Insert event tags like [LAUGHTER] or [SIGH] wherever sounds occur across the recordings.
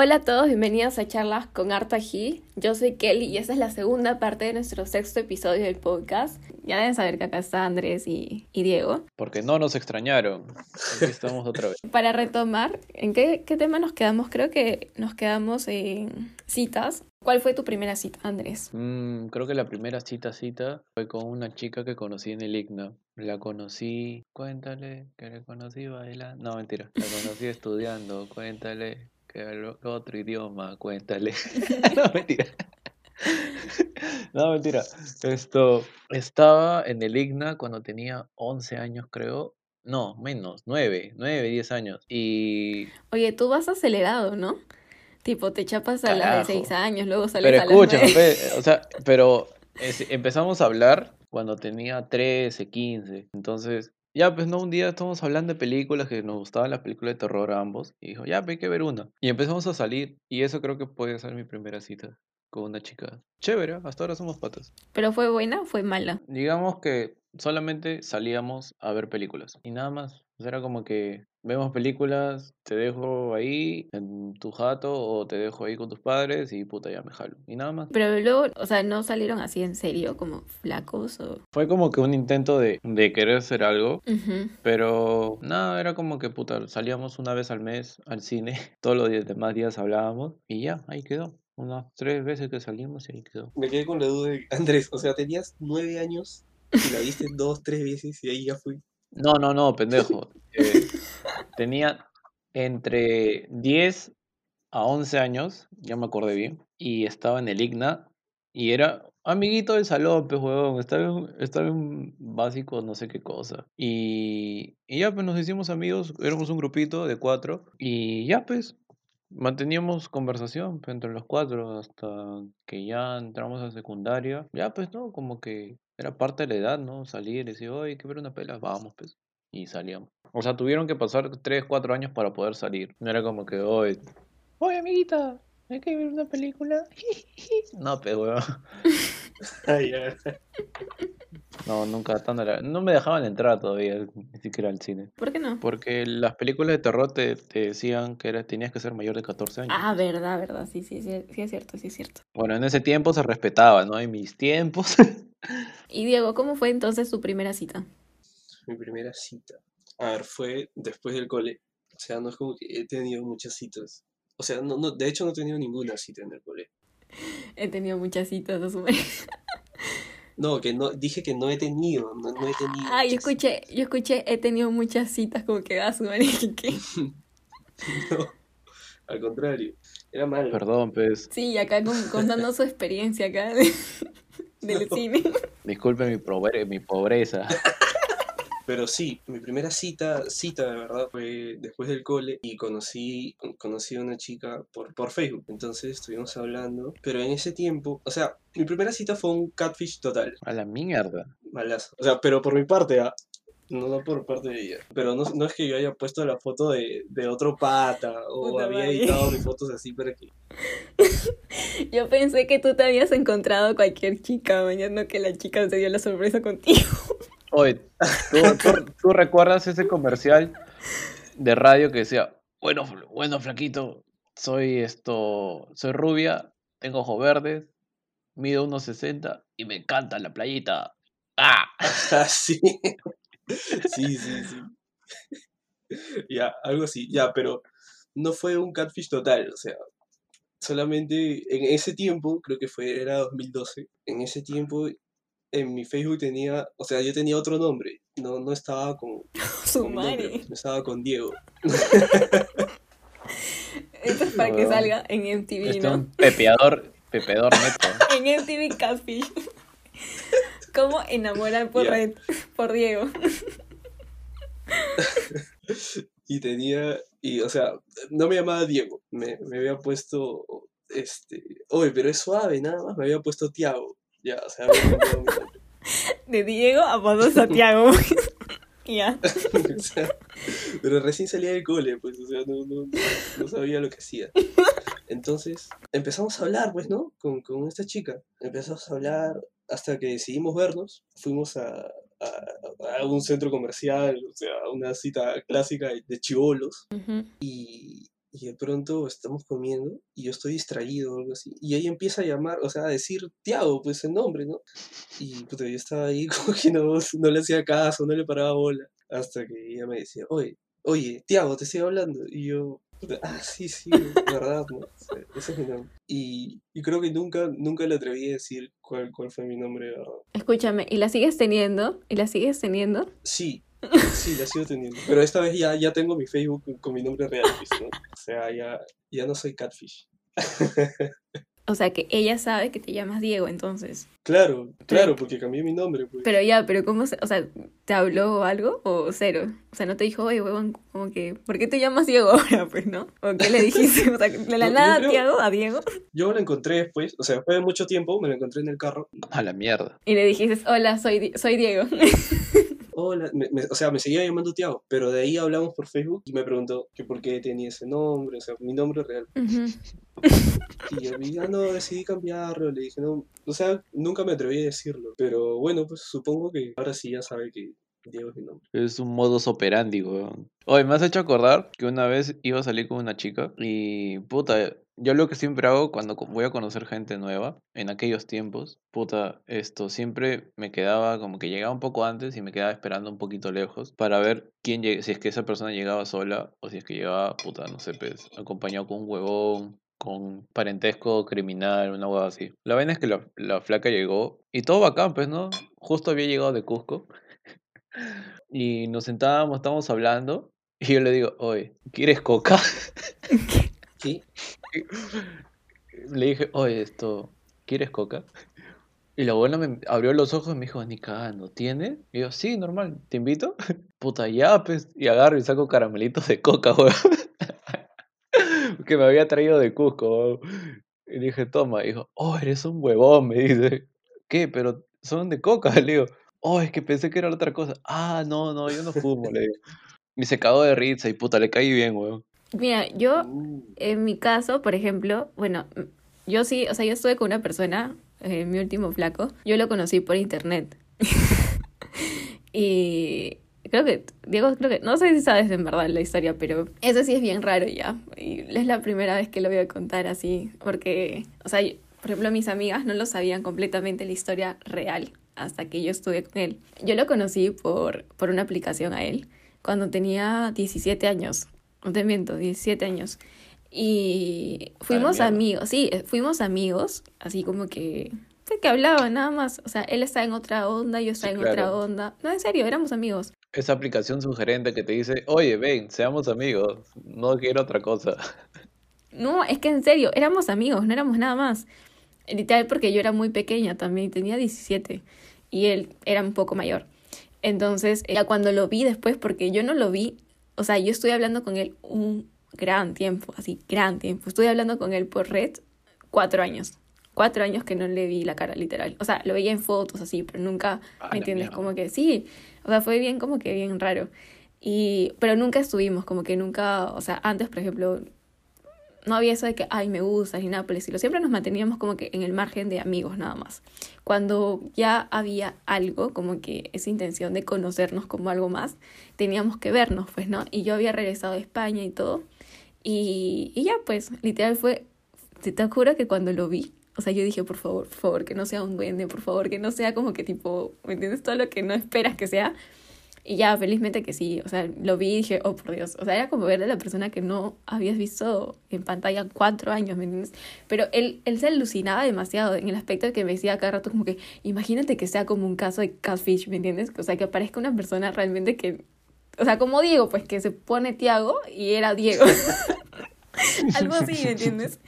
Hola a todos, bienvenidos a Charlas con Arta G. Yo soy Kelly y esta es la segunda parte de nuestro sexto episodio del podcast. Ya deben saber que acá está Andrés y, y Diego. Porque no nos extrañaron. Aquí estamos otra vez. [LAUGHS] Para retomar, ¿en qué, qué tema nos quedamos? Creo que nos quedamos en citas. ¿Cuál fue tu primera cita, Andrés? Mm, creo que la primera cita cita fue con una chica que conocí en el IGNA. La conocí, cuéntale que la conocí bailando. No, mentira. La conocí estudiando, cuéntale que hablo otro idioma, cuéntale. [LAUGHS] [LAUGHS] no, mentira. [LAUGHS] No, mentira. Esto, estaba en el IGNA cuando tenía 11 años, creo. No, menos, 9, 9, 10 años. Y... Oye, tú vas acelerado, ¿no? Tipo, te chapas a las de Carajo. 6 años, luego sales Pero a las escúchame, 9. pe, o sea, pero es- empezamos a hablar cuando tenía 13, 15. Entonces, ya, pues no, un día estábamos hablando de películas que nos gustaban las películas de terror a ambos. Y dijo, ya, pues, hay que ver una. Y empezamos a salir. Y eso creo que puede ser mi primera cita con una chica. Chévere, hasta ahora somos patas. ¿Pero fue buena o fue mala? Digamos que solamente salíamos a ver películas. Y nada más. O sea, era como que vemos películas, te dejo ahí en tu jato o te dejo ahí con tus padres y puta, ya me jalo. Y nada más. Pero luego, o sea, no salieron así en serio, como flacos o... Fue como que un intento de, de querer hacer algo, Ujú. pero nada, era como que puta, salíamos una vez al mes al cine, [LAUGHS] todos los días, demás días hablábamos y ya, ahí quedó. Unas tres veces que salimos y ahí quedó. Me quedé con la duda de Andrés, o sea, tenías nueve años y la viste dos, tres veces y ahí ya fui. No, no, no, pendejo. [LAUGHS] Eh, tenía entre 10 a 11 años, ya me acordé bien, y estaba en el IGNA y era amiguito del salón, pues, huevón, estaba en, estaba en básico, no sé qué cosa. Y, y ya, pues, nos hicimos amigos, éramos un grupito de cuatro, y ya, pues, manteníamos conversación pues, entre los cuatro hasta que ya entramos a secundaria. Ya, pues, ¿no? Como que era parte de la edad, ¿no? Salir y decir, oye, que ver una pela, vamos, pues. Y salíamos. O sea, tuvieron que pasar 3, 4 años para poder salir. No era como que, oye, oye, amiguita, hay que ver una película. [LAUGHS] No, pues, weón. Ay, [LAUGHS] ya. No, nunca tan a la- No me dejaban entrar todavía, ni siquiera al cine. ¿Por qué no? Porque las películas de terror te, te decían que era, tenías que ser mayor de 14 años. Ah, verdad, verdad, sí, sí, sí, sí es cierto, sí es cierto. Bueno, en ese tiempo se respetaba, ¿no? En mis tiempos. [LAUGHS] Y Diego, ¿cómo fue entonces tu primera cita? Mi primera cita. A ver, fue después del cole. O sea, no es como que he tenido muchas citas. O sea, no, no, de hecho no he tenido ninguna cita en el cole. [LAUGHS] He tenido muchas citas, asume. [LAUGHS] No, que no, dije que no he tenido, no, no he tenido. Ah, yo escuché, yo escuché, he tenido muchas citas, como que asume, [LAUGHS] ¿qué? No, al contrario, era malo. Perdón, pues. Sí, acá con- contando su experiencia acá [LAUGHS] del No. cine. Disculpe mi, pobre, mi pobreza. [LAUGHS] Pero sí, mi primera cita, cita de verdad, fue después del cole y conocí, conocí a una chica por, por Facebook. Entonces estuvimos hablando, pero en ese tiempo, o sea, mi primera cita fue un catfish total, A la mierda. malazo. O sea, pero por mi parte, ¿ah? No, no por parte de ella. Pero no, no es que yo haya puesto la foto de, de otro pata o Puta había madre. editado mis fotos así para que... [LAUGHS] Yo pensé que tú te habías encontrado cualquier chica, mañana que la chica se dio la sorpresa contigo. [LAUGHS] Oye, ¿tú, tú- tú recuerdas ese comercial de radio que decía, bueno, bueno, flaquito, soy esto, soy rubia, tengo ojos verdes, mido unos 60 y me encanta la playita. ¡Ah! [LAUGHS] Ah, sí. Sí, sí. Ya, algo así, ya, pero no fue un catfish total, o sea, solamente en ese tiempo, creo que fue, era 2012, en ese tiempo en mi Facebook tenía, o sea, yo tenía otro nombre, no, no estaba con, [LAUGHS] Su con nombre, no estaba con Diego. [LAUGHS] Esto es para que Huevón. salga en MTV, Este es ¿no? un pepeador, pepeador neto. [LAUGHS] En MTV Catfish. ¿Cómo enamorar por Ya. red? [LAUGHS] Por Diego. [LAUGHS] Y tenía, y o sea, no me llamaba Diego, me, me había puesto, este, oye, pero es suave, nada más, me había puesto Tiago, ya, o sea. [LAUGHS] De Diego a Pablo Santiago. ya. O sea, pero recién salía del cole, pues, o sea, no, no, no sabía lo que hacía. Entonces, empezamos a hablar, pues, ¿no? Con, con esta chica. Empezamos a hablar hasta que decidimos vernos. Fuimos a, a, a un centro comercial, o sea, una cita clásica de chivolos. Y, y de pronto estamos comiendo y yo estoy distraído o algo así. Y ella empieza a llamar, o sea, a decir Tiago, pues el nombre, ¿no? Y puta, yo estaba ahí [LAUGHS] como que no, no le hacía caso, no le paraba bola. Hasta que ella me decía, oye, oye, Tiago, te estoy hablando. Y yo, [LAUGHS] ah, sí, sí, verdad, ¿no? Ese es mi nombre. Y, y creo que nunca, nunca le atreví a decir cuál, cuál fue mi nombre, ¿verdad? Escúchame, ¿y la sigues teniendo? ¿Y la sigues teniendo? Sí, sí, la sigo teniendo. Pero esta vez ya, ya tengo mi Facebook con mi nombre real, ¿no? O sea, ya, ya no soy catfish. [LAUGHS] O sea, que ella sabe que te llamas Diego, entonces. Claro, claro, porque cambié mi nombre, pues. Pero ya, pero ¿cómo se, o sea, te habló algo o cero? O sea, no te dijo, oye, huevón, como que, ¿por qué te llamas Diego ahora, [LAUGHS] pues, no? ¿O qué le dijiste? O sea, de la No, yo nada, creo- Tiago, a Diego. [LAUGHS] Yo lo encontré después, o sea, después de mucho tiempo me lo encontré en el carro. A la mierda. Y le dijiste, hola, soy, Di- soy Diego. [LAUGHS] Hola, me- me- o sea, me seguía llamando Tiago, pero de ahí hablamos por Facebook y me preguntó que por qué tenía ese nombre, o sea, mi nombre real. Y yo dije, ah, no, decidí cambiarlo, le dije, no, o sea, nunca me atreví a decirlo, pero bueno, pues supongo que ahora sí ya sabe que Diego es mi nombre. Es un modus operandi, weón. Oye, me has hecho acordar que una vez iba a salir con una chica y, puta, yo lo que siempre hago cuando voy a conocer gente nueva, en aquellos tiempos, puta, esto, siempre me quedaba como que llegaba un poco antes y me quedaba esperando un poquito lejos para ver quién si es que esa persona llegaba sola o si es que llegaba, puta, no sé, pues, acompañado con un huevón, con parentesco criminal, una hueá así. La vaina es que la, la flaca llegó y todo bacán, pues, ¿no? Justo había llegado de Cusco. [LAUGHS] Y nos sentábamos, estábamos hablando, y yo le digo, oye, ¿quieres coca? [LAUGHS] ¿Qué? Le dije, oye, esto, ¿quieres coca? Y la abuela me abrió los ojos y me dijo, ni cagando, ¿tiene? Y yo, sí, normal, ¿te invito? [LAUGHS] Puta, ya, pues, y agarro y saco caramelitos de coca, weón. [LAUGHS] que me había traído de Cusco, weón. Y dije, toma, y dijo, oh, eres un huevón, me dice. ¿Qué? Pero son de coca, [LAUGHS] le digo. Oh, es que pensé que era otra cosa. Ah, no, no, yo no fumo, le digo. Y se cagó de risa y puta, le caí bien, weón. Mira, yo, Uh, en mi caso, por ejemplo, bueno, yo sí, o sea, yo estuve con una persona, eh, mi último flaco, yo lo conocí por internet. [LAUGHS] y creo que, Diego, creo que, no sé si sabes en verdad la historia, pero eso sí es bien raro ya. Y es la primera vez que lo voy a contar así, porque, o sea, por ejemplo, mis amigas no lo sabían completamente la historia real hasta que yo estuve con él. Yo lo conocí por, por una aplicación a él cuando tenía 17 años. No te miento, 17 años. Y fuimos amigos, sí, fuimos amigos, así como que, que hablaban nada más. O sea, él estaba en otra onda, yo estaba Sí, en otra claro. onda. No, en serio, éramos amigos. Esa aplicación sugerente que te dice, oye, ven, seamos amigos, no quiero otra cosa. [LAUGHS] No, es que en serio, éramos amigos, no éramos nada más. Literal, porque yo era muy pequeña también, tenía 17 y él era un poco mayor. Entonces, ya cuando lo vi después, porque yo no lo vi, o sea, yo estoy hablando con él un gran tiempo, así, gran tiempo. Estuve hablando con él por red cuatro años. Cuatro años que no le vi la cara, literal. O sea, lo veía en fotos así, pero nunca, A la ¿me entiendes? mierda. Como que sí. O sea, fue bien, como que bien raro. Y, pero nunca estuvimos, como que nunca, o sea, antes, por ejemplo, no había eso de que, ay, me gusta, ni nada por el. Siempre nos manteníamos como que en el margen de amigos nada más. Cuando ya había algo, como que esa intención de conocernos como algo más, teníamos que vernos, pues, ¿no? Y yo había regresado de España y todo. Y, y ya, pues, literal fue, te, te juro que cuando lo vi, o sea, yo dije, por favor, por favor, que no sea un duende, por favor, que no sea como que tipo, ¿me entiendes? Todo lo que no esperas que sea. Y ya, felizmente que sí, o sea, lo vi y dije, oh, por Dios, o sea, era como ver a la persona que no habías visto en pantalla cuatro años, ¿me entiendes? Pero él, él se alucinaba demasiado en el aspecto de que me decía cada rato como que, imagínate que sea como un caso de catfish, ¿me entiendes? O sea, que aparezca una persona realmente que, o sea, como Diego, pues que se pone Tiago y era Diego. [LAUGHS] Algo así, ¿me entiendes?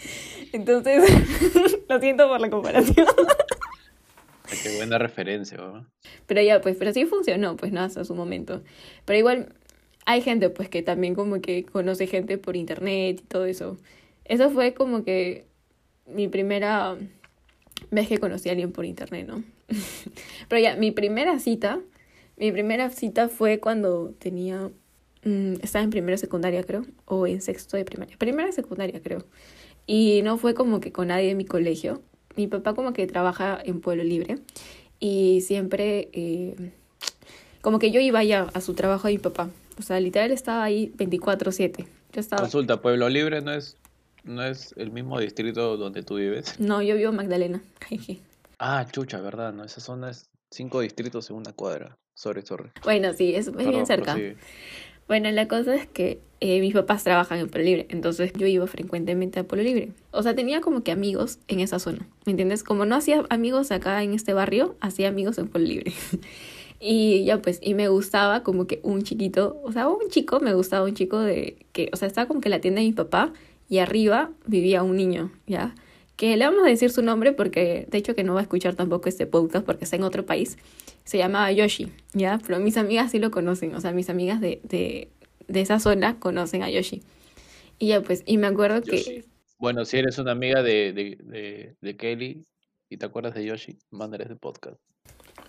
Entonces, [LAUGHS] lo siento por la comparación. Qué buena referencia, weón. Pero ya, pues, pero sí funcionó, pues, ¿no? Hasta su momento. Pero igual hay gente, pues, que también como que conoce gente por internet y todo eso. Eso fue como que mi primera vez que conocí a alguien por internet, ¿no? [LAUGHS] Pero ya, mi primera cita, mi primera cita fue cuando tenía, mm, estaba en primera secundaria, creo, o en sexto de primaria. Primera secundaria, creo. Y no fue como que con nadie de mi colegio. Mi papá como que trabaja en Pueblo Libre y siempre eh, como que yo iba ya a su trabajo de mi papá. O sea, literal estaba ahí 24/7. Yo estaba... Consulta, Pueblo Libre no es, no es el mismo distrito donde tú vives. [LAUGHS] No, yo vivo en Magdalena. [LAUGHS] Ah, chucha, ¿verdad? No, esa zona es cinco distritos en una cuadra. Sorry, sorry. bueno, sí, es, es bien cerca. prosigue. Bueno, la cosa es que eh, mis papás trabajan en Pueblo Libre, entonces yo iba frecuentemente a Pueblo Libre. O sea, tenía como que amigos en esa zona, ¿me entiendes? Como no hacía amigos acá en este barrio, hacía amigos en Pueblo Libre. [LAUGHS] y ya pues, y me gustaba como que un chiquito, o sea, un chico, me gustaba un chico de que, o sea, estaba como que la tienda de mi papá y arriba vivía un niño, ¿ya? Que le vamos a decir su nombre porque, de hecho, que no va a escuchar tampoco este podcast porque está en otro país. Se llamaba Yoshi, ¿ya? Pero mis amigas sí lo conocen, o sea, mis amigas de, de, de esa zona conocen a Yoshi. Y ya pues, y me acuerdo que... Bueno, si eres una amiga de, de, de, Kelly y te acuerdas de Yoshi, mándale este podcast.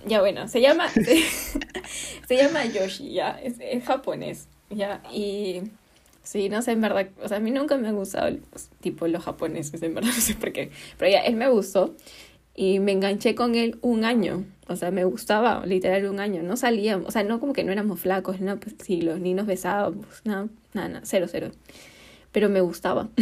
Ya bueno, se llama, se, [LAUGHS] se llama Yoshi, ya, es, es japonés, ya, y sí, no sé, en verdad, o sea, a mí nunca me han gustado, pues, tipo, los japoneses, en verdad, [LAUGHS] no sé por qué, pero ya, él me gustó y me enganché con él un año, o sea, me gustaba, literal, un año, no salíamos, o sea, no como que no éramos flacos, no, pues los ni nos besábamos, nada, nada, nada, cero, cero, pero me gustaba. [LAUGHS]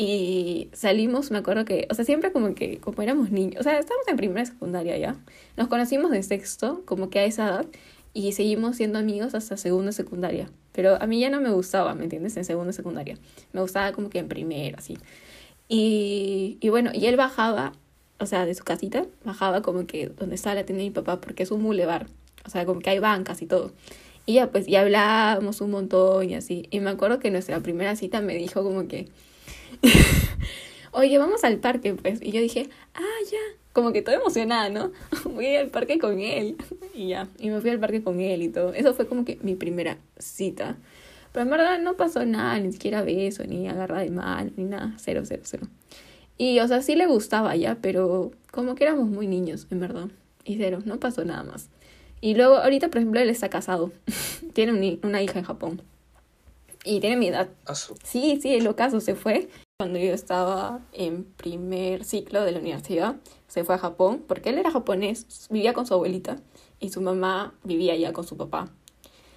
Y salimos, me acuerdo que, o sea, siempre como que, como éramos niños, o sea, estábamos en primera secundaria ya. Nos conocimos de sexto, como que a esa edad, y seguimos siendo amigos hasta segundo y secundaria. Pero a mí ya no me gustaba, ¿me entiendes? En segundo y secundaria. Me gustaba como que en primero, así. Y, y bueno, y él bajaba, o sea, de su casita, bajaba como que donde estaba la tienda de mi papá, porque es un bulevar. O sea, como que hay bancas y todo. Y ya, pues, y hablábamos un montón y así. Y me acuerdo que nuestra primera cita me dijo como que, [LAUGHS] oye, vamos al parque, pues. Y yo dije, ah, ya. Como que toda emocionada, ¿no? [LAUGHS] Voy al parque con él. [LAUGHS] Y ya. Y me fui al parque con él y todo. Eso fue como que mi primera cita. Pero en verdad no pasó nada, ni siquiera beso, ni agarra de mano, ni nada. Cero, cero, cero. Y, o sea, sí le gustaba ya, pero como que éramos muy niños, en verdad. Y cero, no pasó nada más. Y luego, ahorita, por ejemplo, él está casado. [LAUGHS] tiene un una hija en Japón. Y tiene mi edad. Asu. Sí, sí, el ocaso se fue cuando yo estaba en primer ciclo de la universidad. Se fue a Japón porque él era japonés, vivía con su abuelita y su mamá vivía ya con su papá.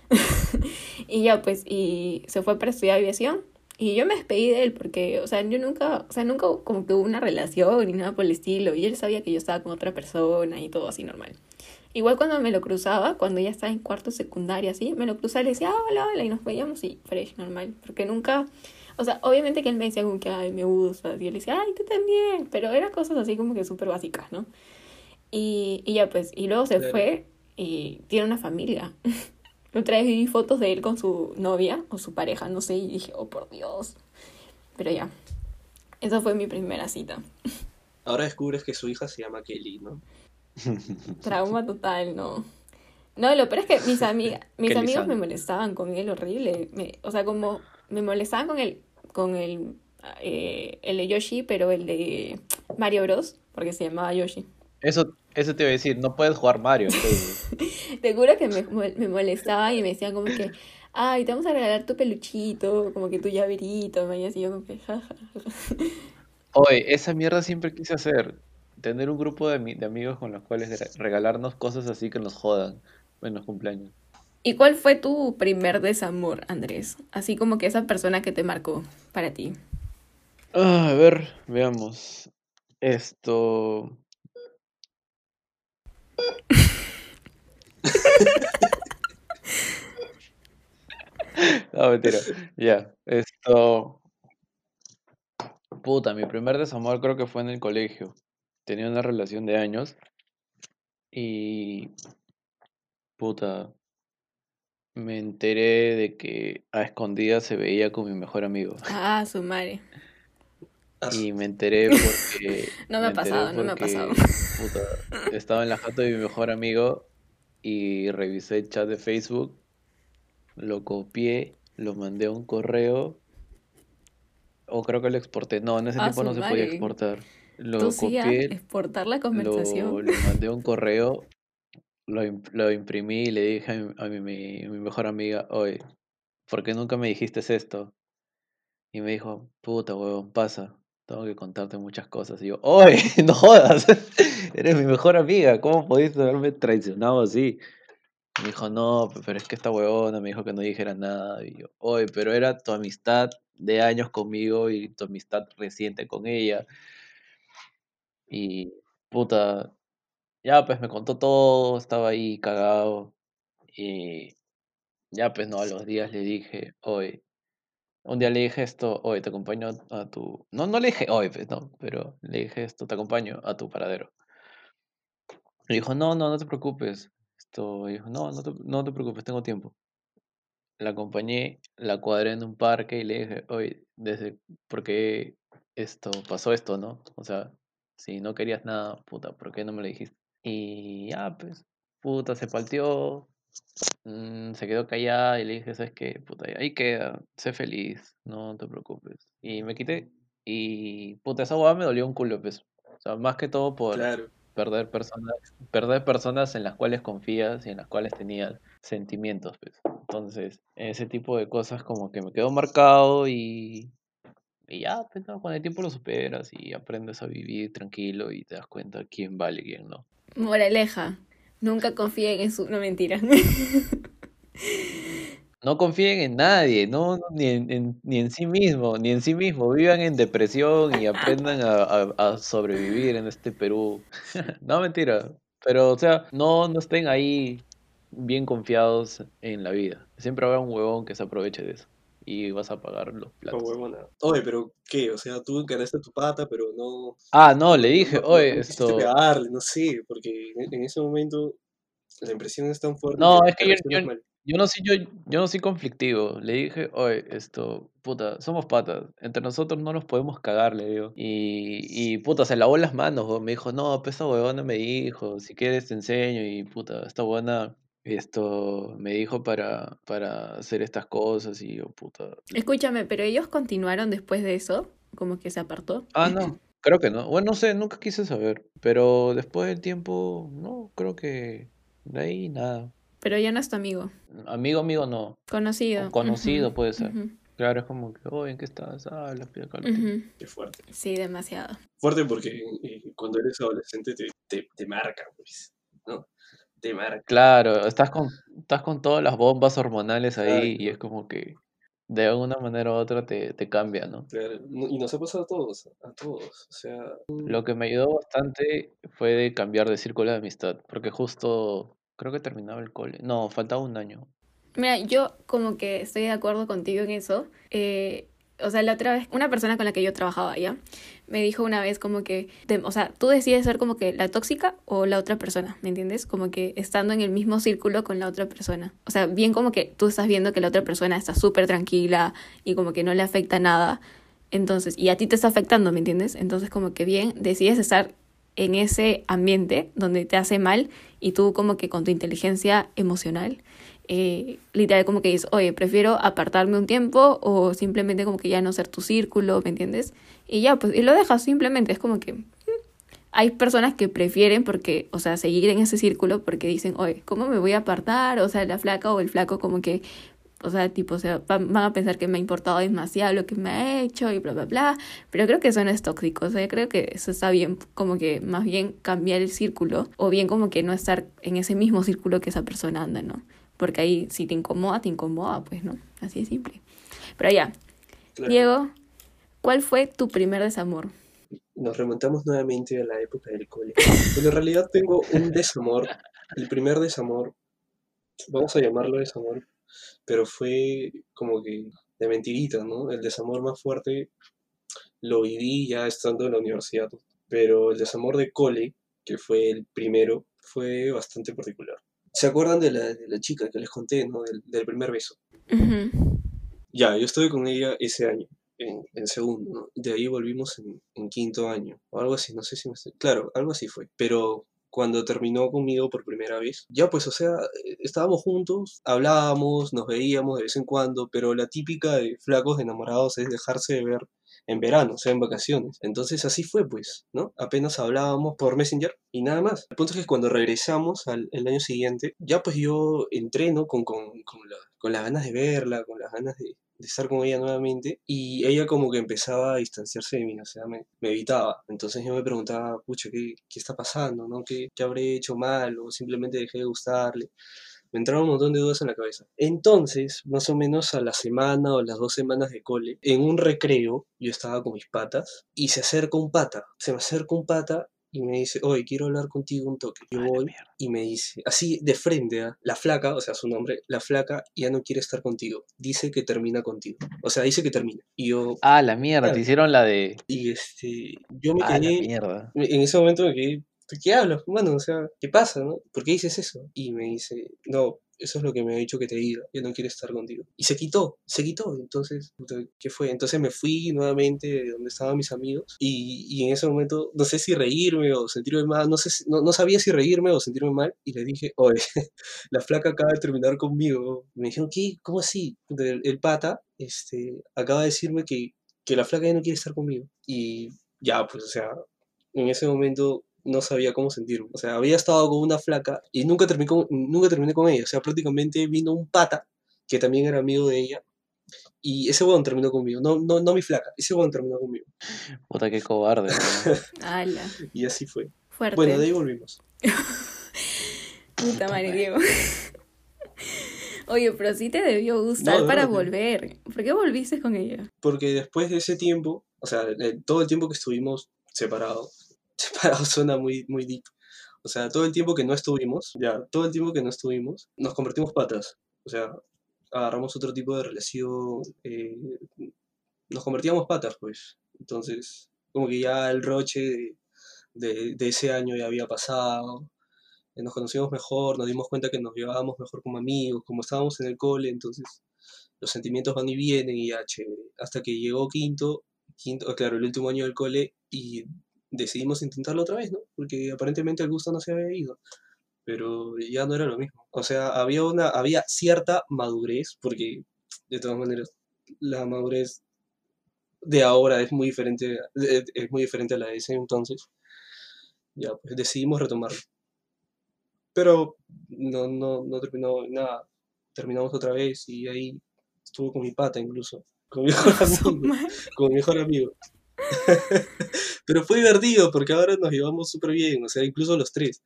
[LAUGHS] y ya pues, y se fue para estudiar aviación. Y yo me despedí de él porque, o sea, yo nunca, o sea, nunca como que hubo una relación ni nada por el estilo. Y él sabía que yo estaba con otra persona y todo así normal. Igual cuando me lo cruzaba, cuando ya estaba en cuarto secundaria, así, me lo cruzaba y le decía, ah, hola, hola, y nos veíamos y fresh, normal. Porque nunca, o sea, obviamente que él me decía como que, ay, me gusta, y yo le decía, ay, tú también, pero eran cosas así como que súper básicas, ¿no? Y, y ya pues, y luego se Claro. fue y tiene una familia. [LAUGHS] Otra vez vi fotos de él con su novia o su pareja, no sé, y dije, oh, por Dios. Pero ya, esa fue mi primera cita. Ahora descubres que su hija se llama Kelly, ¿no? [LAUGHS] Trauma total, no. No, lo peor es que mis, amigas [LAUGHS] mis amigos me molestaban con él horrible. Me- o sea, como me molestaban con el, con el, eh, el de Yoshi, pero el de Mario Bros, porque se llamaba Yoshi. Eso, eso te iba a decir, no puedes jugar Mario. [LAUGHS] Te juro que me, me molestaba y me decían como que, ay, te vamos a regalar tu peluchito, como que tu llaverito, y así yo como que, ja, ja, ja. Oye, esa mierda siempre quise hacer. Tener un grupo de, de amigos con los cuales re- regalarnos cosas así que nos jodan en los cumpleaños. ¿Y cuál fue tu primer desamor, Andrés? Así como que esa persona que te marcó para ti. Ah, a ver, veamos. Esto. [LAUGHS] No, mentira. Ya, esto. Puta, mi primer desamor creo que fue en el colegio. Tenía una relación de años y. Puta. Me enteré de que a escondidas se veía con mi mejor amigo. Ah, su madre. Y me enteré porque. [LAUGHS] No me ha pasado, no me ha pasado. puta, estaba en la jato de mi mejor amigo y revisé el chat de Facebook, lo copié, lo mandé a un correo, o creo que lo exporté. No, en ese Ah, tiempo no se podía exportar. Lo Tú sí a copié, exportar la conversación. lo mandé a un [LAUGHS] correo, lo, lo imprimí y le dije a mi, a mi, mi- mi mejor amiga, oye, ¿por qué nunca me dijiste esto? Y me dijo, puta huevón, pasa, tengo que contarte muchas cosas. Y yo, oye, [LAUGHS] no jodas, [LAUGHS] eres mi mejor amiga, ¿cómo pudiste haberme traicionado así? Me dijo, no, pero es que esta huevona me dijo que no dijera nada. Y yo, oye, pero era tu amistad de años conmigo y tu amistad reciente con ella. Y puta, ya pues me contó todo, estaba ahí cagado. Y ya pues no, a los días le dije, oye, un día le dije esto, oye, te acompaño a tu... No, no le dije, oye, pues no, pero le dije esto, te acompaño a tu paradero. Me dijo, no, no, no te preocupes. Esto, dijo, no, no te, no te preocupes, tengo tiempo. La acompañé, la cuadré en un parque y le dije, oye, desde, ¿por qué esto pasó esto, no? O sea, si no querías nada, puta, ¿por qué no me lo dijiste? Y ya, pues, puta, se partió, mm, se quedó callada y le dije, ¿sabes qué? Puta, ahí queda, sé feliz, no te preocupes. Y me quité y, puta, esa hueá me dolió un culo, pues. O sea, más que todo por Claro. perder personas, perder personas en las cuales confías y en las cuales tenías sentimientos, pues. Entonces, ese tipo de cosas como que me quedó marcado y, y ya, pues, ¿no? con el tiempo lo superas y aprendes a vivir tranquilo y te das cuenta quién vale y quién no. Moraleja, nunca confíen en su... No, mentira. [LAUGHS] No confíen en nadie, no, ni en, en- ni en sí mismo, ni en sí mismo. Vivan en depresión y aprendan a, a- a sobrevivir en este Perú. [LAUGHS] No, mentira. Pero, o sea, no, no estén ahí bien confiados en la vida. Siempre habrá un huevón que se aproveche de eso. Y vas a pagar los platos. Oye, pero ¿qué? O sea, tú encaraste a tu pata, pero no, Ah, no, le dije, no, oye, no esto. pegarle, no sé, porque en, ese momento la impresión es tan fuerte No, que, es que yo, yo, yo no soy, yo, yo no soy conflictivo. Le dije, oye, esto, puta, somos patas. Entre nosotros no nos podemos cagar, le digo. Y, y puta, se lavó las manos. Me dijo, no, pues esta huevona me dijo, si quieres te enseño. Y puta, esta huevona, esto, me dijo para, para hacer estas cosas. Y yo, puta. Escúchame, pero ellos continuaron después de eso, como que se apartó. Ah, no, creo que no. Bueno, no sé, nunca quise saber. Pero después del tiempo, no, creo que de ahí nada. Pero ya no es tu amigo. Amigo, amigo, no. Conocido. O conocido puede ser. Claro, es como que, oye, ¿en qué estás? Ah, la piel lo tengo". ujú. Qué fuerte. Sí, demasiado. Fuerte porque eh, cuando eres adolescente te, te, te marca, pues, ¿no? Claro, estás con, estás con todas las bombas hormonales ahí y es como que de alguna manera u otra te, te cambia, ¿no? Claro, no- Y nos ha pasado a todos, a todos. O sea, Lo que me ayudó bastante fue de cambiar de círculo de amistad, porque justo creo que terminaba el cole. No, faltaba un año. Mira, yo como que estoy de acuerdo contigo en eso. Eh, o sea, la otra vez, una persona con la que yo trabajaba ya, me dijo una vez como que, te- o sea, tú decides ser como que la tóxica o la otra persona, ¿me entiendes? Como que estando en el mismo círculo con la otra persona. O sea, bien como que tú estás viendo que la otra persona está súper tranquila y como que no le afecta nada. Entonces, y a ti te está afectando, ¿me entiendes? Entonces, como que bien, decides estar en ese ambiente donde te hace mal y tú como que con tu inteligencia emocional eh, literal como que dices, oye, prefiero apartarme un tiempo o simplemente como que ya no ser tu círculo, ¿me entiendes? Y ya, pues, y lo dejas simplemente, es como que mm, hay personas que prefieren porque, o sea, seguir en ese círculo porque dicen, oye, ¿cómo me voy a apartar? O sea, la flaca o el flaco como que, o sea, tipo, o sea, van, a pensar que me ha importado demasiado lo que me ha hecho y bla, bla, bla. Pero creo que eso no es tóxico, o sea, creo que eso está bien, como que más bien cambiar el círculo o bien como que no estar en ese mismo círculo que esa persona anda, ¿no? Porque ahí si te incomoda, te incomoda, pues, ¿no? Así de simple. Pero ya, claro, Diego, ¿cuál fue tu primer desamor? nos remontamos nuevamente a la época del cole. Bueno, en realidad tengo un desamor, el primer desamor, vamos a llamarlo desamor, pero fue como que de mentirita, ¿no? El desamor más fuerte lo viví ya estando en la universidad, pero el desamor de cole, que fue el primero, fue bastante particular. ¿Se acuerdan de la, de la chica que les conté, ¿no? Del, del primer beso. Ya, yo estuve con ella ese año, en, en segundo, ¿no? De ahí volvimos en, en quinto año, o algo así, no sé si me estoy... Claro, algo así fue. Pero cuando terminó conmigo por primera vez, ya pues, o sea, estábamos juntos, hablábamos, nos veíamos de vez en cuando, pero la típica de flacos enamorados es dejarse de ver en verano, o sea, en vacaciones. Entonces así fue, pues, ¿no? Apenas hablábamos por Messenger y nada más. El punto es que cuando regresamos al el año siguiente, ya pues yo entreno con, con, con, la- con las ganas de verla, con las ganas de, de estar con ella nuevamente, y ella como que empezaba a distanciarse de mí, o sea, me, me evitaba. Entonces yo me preguntaba, pucha, ¿qué, qué está pasando? ¿no? ¿Qué, qué habré hecho mal? O simplemente dejé de gustarle. Me entraron un montón de dudas en la cabeza. Entonces, más o menos a la semana o las dos semanas de cole, en un recreo, yo estaba con mis patas y se acerca un pata. Se me acerca un pata y me dice, oye, quiero hablar contigo un toque. Yo la voy mierda. y me dice, así de frente, ¿ah? la flaca, o sea, su nombre, la flaca ya no quiere estar contigo. Dice que termina contigo. O sea, dice que termina. Y yo, Ah, la mierda, Claro. te hicieron la de. y este, yo me Ah, la quedé, mierda. en ese momento me quedé, ¿de qué hablas, mano? O sea, ¿qué pasa, no? ¿Por qué dices eso? Y me dice, no, eso es lo que me ha dicho que te diga, yo no quiero estar contigo. Y se quitó, se quitó. Entonces, ¿qué fue? Entonces me fui nuevamente de donde estaban mis amigos y, y en ese momento no sé si reírme o sentirme mal, no, sé si- no, no sabía si reírme o sentirme mal y le dije, oye, [LAUGHS] la flaca acaba de terminar conmigo. Y me dijeron, ¿qué? ¿Cómo así? El, el pata este, acaba de decirme que, que la flaca ya no quiere estar conmigo. Y ya, pues, o sea, en ese momento no sabía cómo sentirme. O sea, había estado con una flaca y nunca terminé con, nunca terminé con ella. O sea, prácticamente vino un pata que también era amigo de ella. Y ese huevón terminó conmigo. No, no, no mi flaca, ese huevón terminó conmigo. Puta, qué cobarde. [LAUGHS] ¿no? Y así fue. fuerte. Bueno, de ahí volvimos. [LAUGHS] Puta madre, Diego. Oye, pero sí te debió gustar No, para volver. ¿Por qué volviste con ella? Porque después de ese tiempo, o sea, todo el tiempo que estuvimos separados, [LAUGHS] separados suena muy, muy deep. O sea, todo el tiempo que no estuvimos, ya, todo el tiempo que no estuvimos, nos convertimos patas. O sea, agarramos otro tipo de relación, eh, nos convertíamos patas, pues. Entonces, como que ya el roche de, de- de ese año ya había pasado, eh, nos conocíamos mejor, nos dimos cuenta que nos llevábamos mejor como amigos, como estábamos en el cole, entonces los sentimientos van y vienen y ya, chévere. Hasta que llegó quinto, quinto, claro, el último año del cole y decidimos intentarlo otra vez, ¿no? Porque aparentemente el gusto no se había ido, pero ya no era lo mismo. O sea, había una, había cierta madurez, porque de todas maneras la madurez de ahora es muy diferente, es muy diferente a la de ese entonces. Ya, pues decidimos retomarlo. Pero no, no, no terminó nada. Terminamos otra vez y ahí estuvo con mi pata incluso. Con mi mejor [LAUGHS] amigo. Con mi mejor amigo. [LAUGHS] Pero fue divertido porque ahora nos llevamos súper bien. O sea, incluso los tres.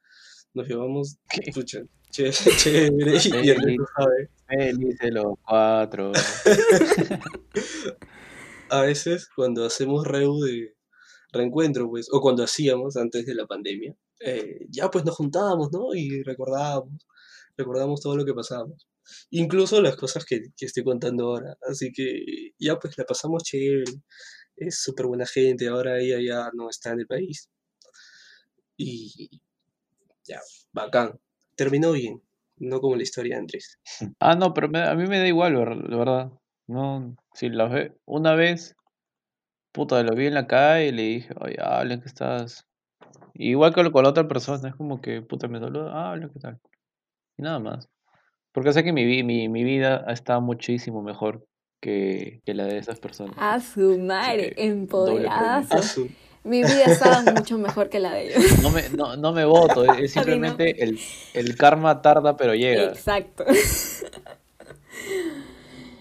Nos llevamos, ¿Qué? pucha, chévere, [LAUGHS] chévere. Y el resto sabe. Felices los cuatro. [LAUGHS] A veces cuando hacemos reu de reencuentro, pues, o cuando hacíamos antes de la pandemia, eh, ya pues nos juntábamos, ¿no? Y recordábamos, recordábamos todo lo que pasábamos. Incluso las cosas que, que estoy contando ahora. Así que ya pues la pasamos chévere. Es súper buena gente. Ahora ella ya no está en el país. Y ya, bacán. Terminó bien. No como la historia de Andrés. [LAUGHS] Ah, no, pero me- a mí me da igual, la verdad. No, si la ve, una vez, puta, lo vi en la calle y le dije, oye, hablen que estás. Igual que con la otra persona, es como que, puta, me saluda, hablen, ¿qué tal? Y nada más. Porque sé que mi, mi, mi vida está muchísimo mejor que, que la de esas personas. A su madre, su- Mi vida estaba mucho mejor que la de ellos. No me, no, no me voto, es, simplemente el, el karma tarda pero llega. Exacto.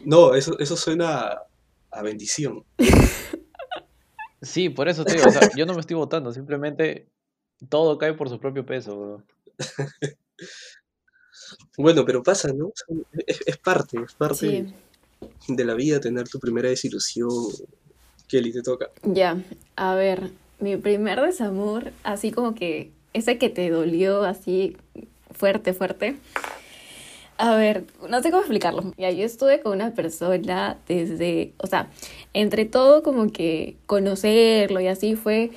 No, eso, eso suena a, bendición. Sí, por eso te digo, o sea, yo no me estoy votando, simplemente todo cae por su propio peso, bro. Bueno, pero pasa, ¿no? Es, es parte, es parte Sí, de la vida tener tu primera desilusión. Kelly, te toca. ya. A ver, mi primer desamor, así como que ese que te dolió así fuerte, fuerte. A ver, no sé cómo explicarlo. Ya, yo estuve con una persona desde, o sea, entre todo como que conocerlo y así fue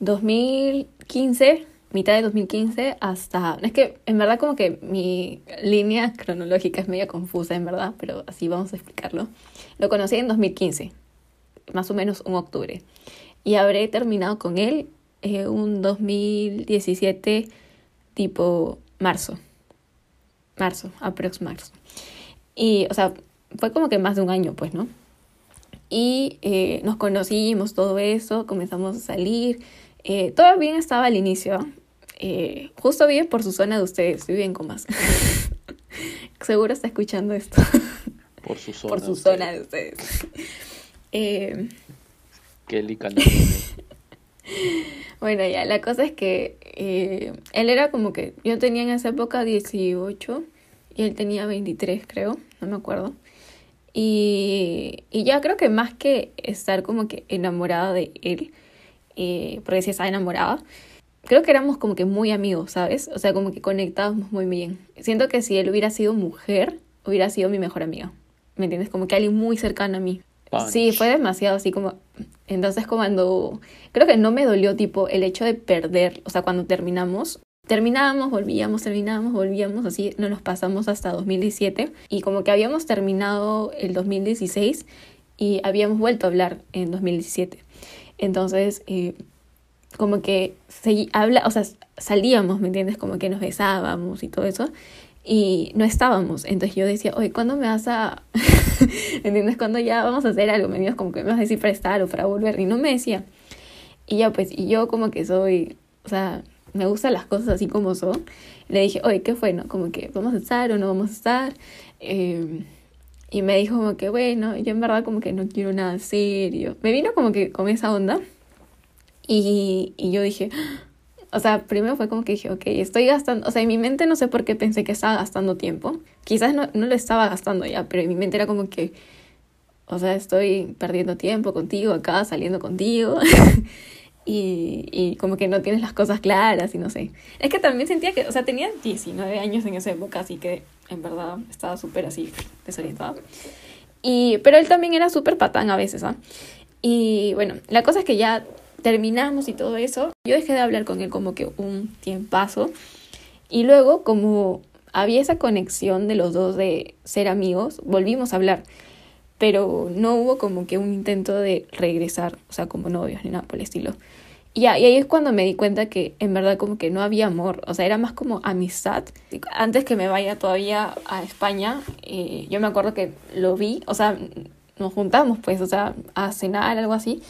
2015, mitad de 2015 hasta... Es que en verdad como que mi línea cronológica es media confusa en verdad, pero así vamos a explicarlo. Lo conocí en 2015, más o menos un octubre. Y habré terminado con él eh, un 2017 tipo marzo. Marzo, aprox marzo. Y, o sea, fue como que más de un año, pues, ¿no? Y eh, nos conocimos, todo eso, comenzamos a salir. Eh, todo bien estaba al inicio. Eh, justo bien por su zona de ustedes, viven con más. [LAUGHS] Seguro está escuchando esto Por su zona. por su ustedes. zona de ustedes. Eh, Kelly. [LAUGHS] Bueno, ya, la cosa es que eh, él era como que yo tenía en esa época 18 y él tenía 23, creo, no me acuerdo. Y, y ya creo que más que estar como que enamorada de él, eh, porque sí estaba enamorada, creo que éramos como que muy amigos, ¿sabes? O sea, como que conectábamos muy bien. Siento que si él hubiera sido mujer, hubiera sido mi mejor amiga. ¿Me entiendes? Como que alguien muy cercano a mí. Sí, fue demasiado así como... Entonces cuando... Creo que no me dolió tipo el hecho de perder, o sea, cuando terminamos, terminábamos, volvíamos, terminábamos, volvíamos, así no nos pasamos hasta 2017 y como que habíamos terminado el 2016 y habíamos vuelto a hablar en 2017. Entonces, eh, como que se habla, o sea, salíamos, ¿me entiendes? Como que nos besábamos y todo eso y no estábamos. Entonces yo decía, oye, ¿cuándo me vas a... [LAUGHS] ¿Me entiendes? ¿Cuándo ya vamos a hacer algo? Me digas como que me vas a decir para estar o para volver. Y no me decía. Y ya pues, y yo como que soy, o sea, me gustan las cosas así como son. Le dije, oye, ¿qué fue? No? Como que vamos a estar o no vamos a estar. Eh, y me dijo como que, bueno, yo en verdad como que no quiero nada serio. Me vino como que con esa onda. Y, y yo dije, o sea, primero fue como que dije, ok, estoy gastando, o sea, en mi mente no sé por qué pensé que estaba gastando tiempo. Quizás no, no lo estaba gastando ya, pero en mi mente era como que, o sea, estoy perdiendo tiempo contigo acá, saliendo contigo. [LAUGHS] y, y como que no tienes las cosas claras y no sé. Es que también sentía que, o sea, tenía 19 años en esa época, así que en verdad estaba súper así desorientada. Y, pero él también era súper patán a veces, ¿ah? Y bueno, la cosa es que ya terminamos y todo eso. Yo dejé de hablar con él como que un tiempazo. Y luego, como había esa conexión de los dos de ser amigos, volvimos a hablar pero no hubo como que un intento de regresar, o sea, como novios ni nada por el estilo. Y, y ahí es cuando me di cuenta que en verdad como que no había amor, o sea, era más como amistad. Antes que me vaya todavía a España, eh, yo me acuerdo que lo vi, o sea, nos juntamos pues, o sea, a cenar, algo así.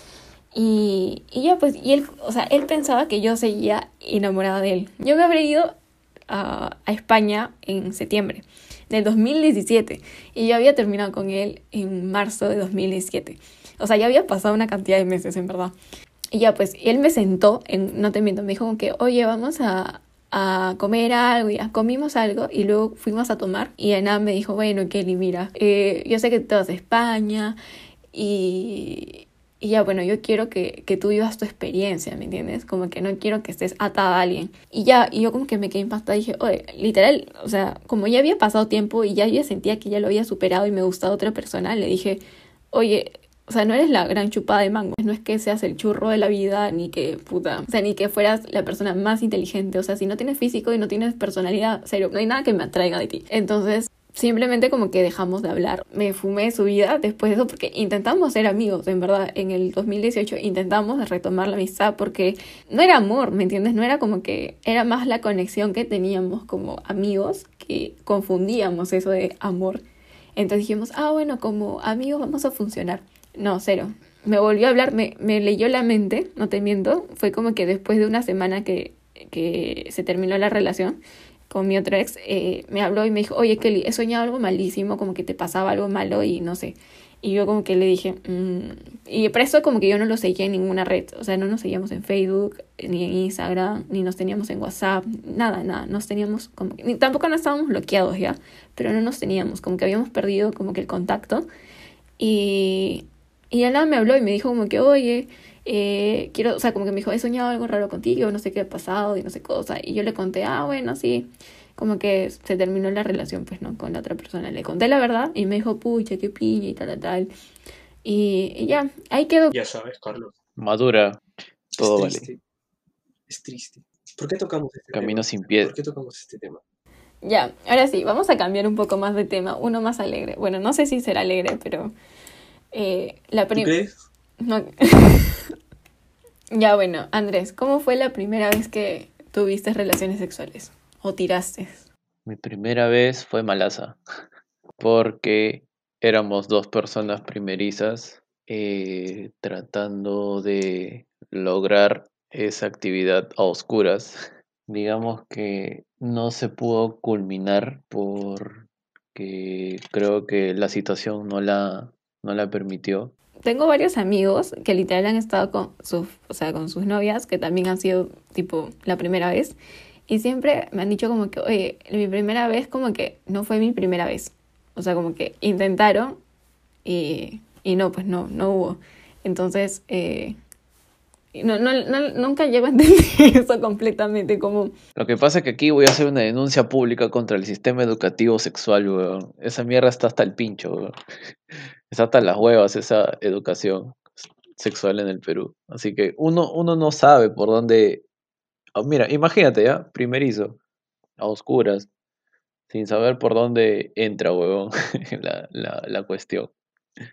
Y, y ya pues, y él, o sea, él pensaba que yo seguía enamorada de él. Yo me habría ido a, España en septiembre del 2017 y yo había terminado con él en marzo de 2017. O sea, ya había pasado una cantidad de meses, en verdad. Y ya pues, él me sentó, en, no te miento, me dijo que, oye, vamos a, a comer algo, ya comimos algo y luego fuimos a tomar y Ana me dijo, bueno, Kelly, mira, eh, yo sé que tú vas a España y, y ya, bueno, yo quiero que, que tú vivas tu experiencia, ¿me entiendes? Como que no quiero que estés atada a alguien. Y ya, y yo como que me quedé impactada y dije, oye, literal, o sea, como ya había pasado tiempo y ya yo sentía que ya lo había superado y me gustaba otra persona, le dije, oye, o sea, no eres la gran chupada de mango. No es que seas el churro de la vida, ni que puta. O sea, ni que fueras la persona más inteligente. O sea, si no tienes físico y no tienes personalidad, serio, no hay nada que me atraiga de ti. Entonces, simplemente como que dejamos de hablar. Me fumé su vida después de eso porque intentamos ser amigos, en verdad. En el 2018 intentamos retomar la amistad porque no era amor, ¿me entiendes? No era como que era más la conexión que teníamos como amigos que confundíamos eso de amor. Entonces dijimos, ah, bueno, como amigos vamos a funcionar. No, cero. Me volvió a hablar, me, me leyó la mente, no te miento. Fue como que después de una semana que, que se terminó la relación, con mi otro ex, eh, me habló y me dijo, oye Kelly, he soñado algo malísimo, como que te pasaba algo malo y no sé. Y yo como que le dije, mm", y por eso como que yo no lo seguía en ninguna red, o sea, no nos seguíamos en Facebook, ni en Instagram, ni nos teníamos en WhatsApp, nada, nada, nos teníamos como ni, tampoco no estábamos bloqueados ya, pero no nos teníamos, como que habíamos perdido como que el contacto. Y, y nada me habló y me dijo como que, oye, eh, quiero, o sea, como que me dijo, he soñado algo raro contigo, no sé qué ha pasado y no sé cosa. Y yo le conté, ah, bueno, sí, como que se terminó la relación, pues, ¿no? Con la otra persona. Le conté la verdad y me dijo, pucha, qué piña y tal, tal. Y, ya, ahí quedó. Ya sabes, Carlos. Madura, todo es triste. vale. Es triste. ¿Por qué tocamos este Camino tema? sin piedra. ¿Por qué tocamos este tema? Ya, ahora sí, vamos a cambiar un poco más de tema, uno más alegre. Bueno, no sé si será alegre, pero eh, la ¿Tú primera... crees? No. [LAUGHS] ya bueno, Andrés, ¿cómo fue la primera vez que tuviste relaciones sexuales? ¿O tiraste? Mi primera vez fue malaza, [LAUGHS] porque éramos dos personas primerizas eh, tratando de lograr esa actividad a oscuras. [LAUGHS] Digamos que no se pudo culminar porque creo que la situación no la, no la permitió. Tengo varios amigos que literal han estado con sus, o sea, con sus novias, que también han sido tipo la primera vez. Y siempre me han dicho como que, oye, mi primera vez como que no fue mi primera vez. O sea, como que intentaron y, y no, pues no, no hubo. Entonces, eh, no, nunca llego a entender [LAUGHS] eso completamente como... Lo que pasa es que aquí voy a hacer una denuncia pública contra el sistema educativo sexual. Esa mierda está hasta el pincho, weón. Está hasta las huevas esa educación sexual en el Perú. Así que uno, uno no sabe por dónde... Oh, mira, imagínate ya, primerizo, a oscuras, sin saber por dónde entra, weón, [LAUGHS] la, la cuestión.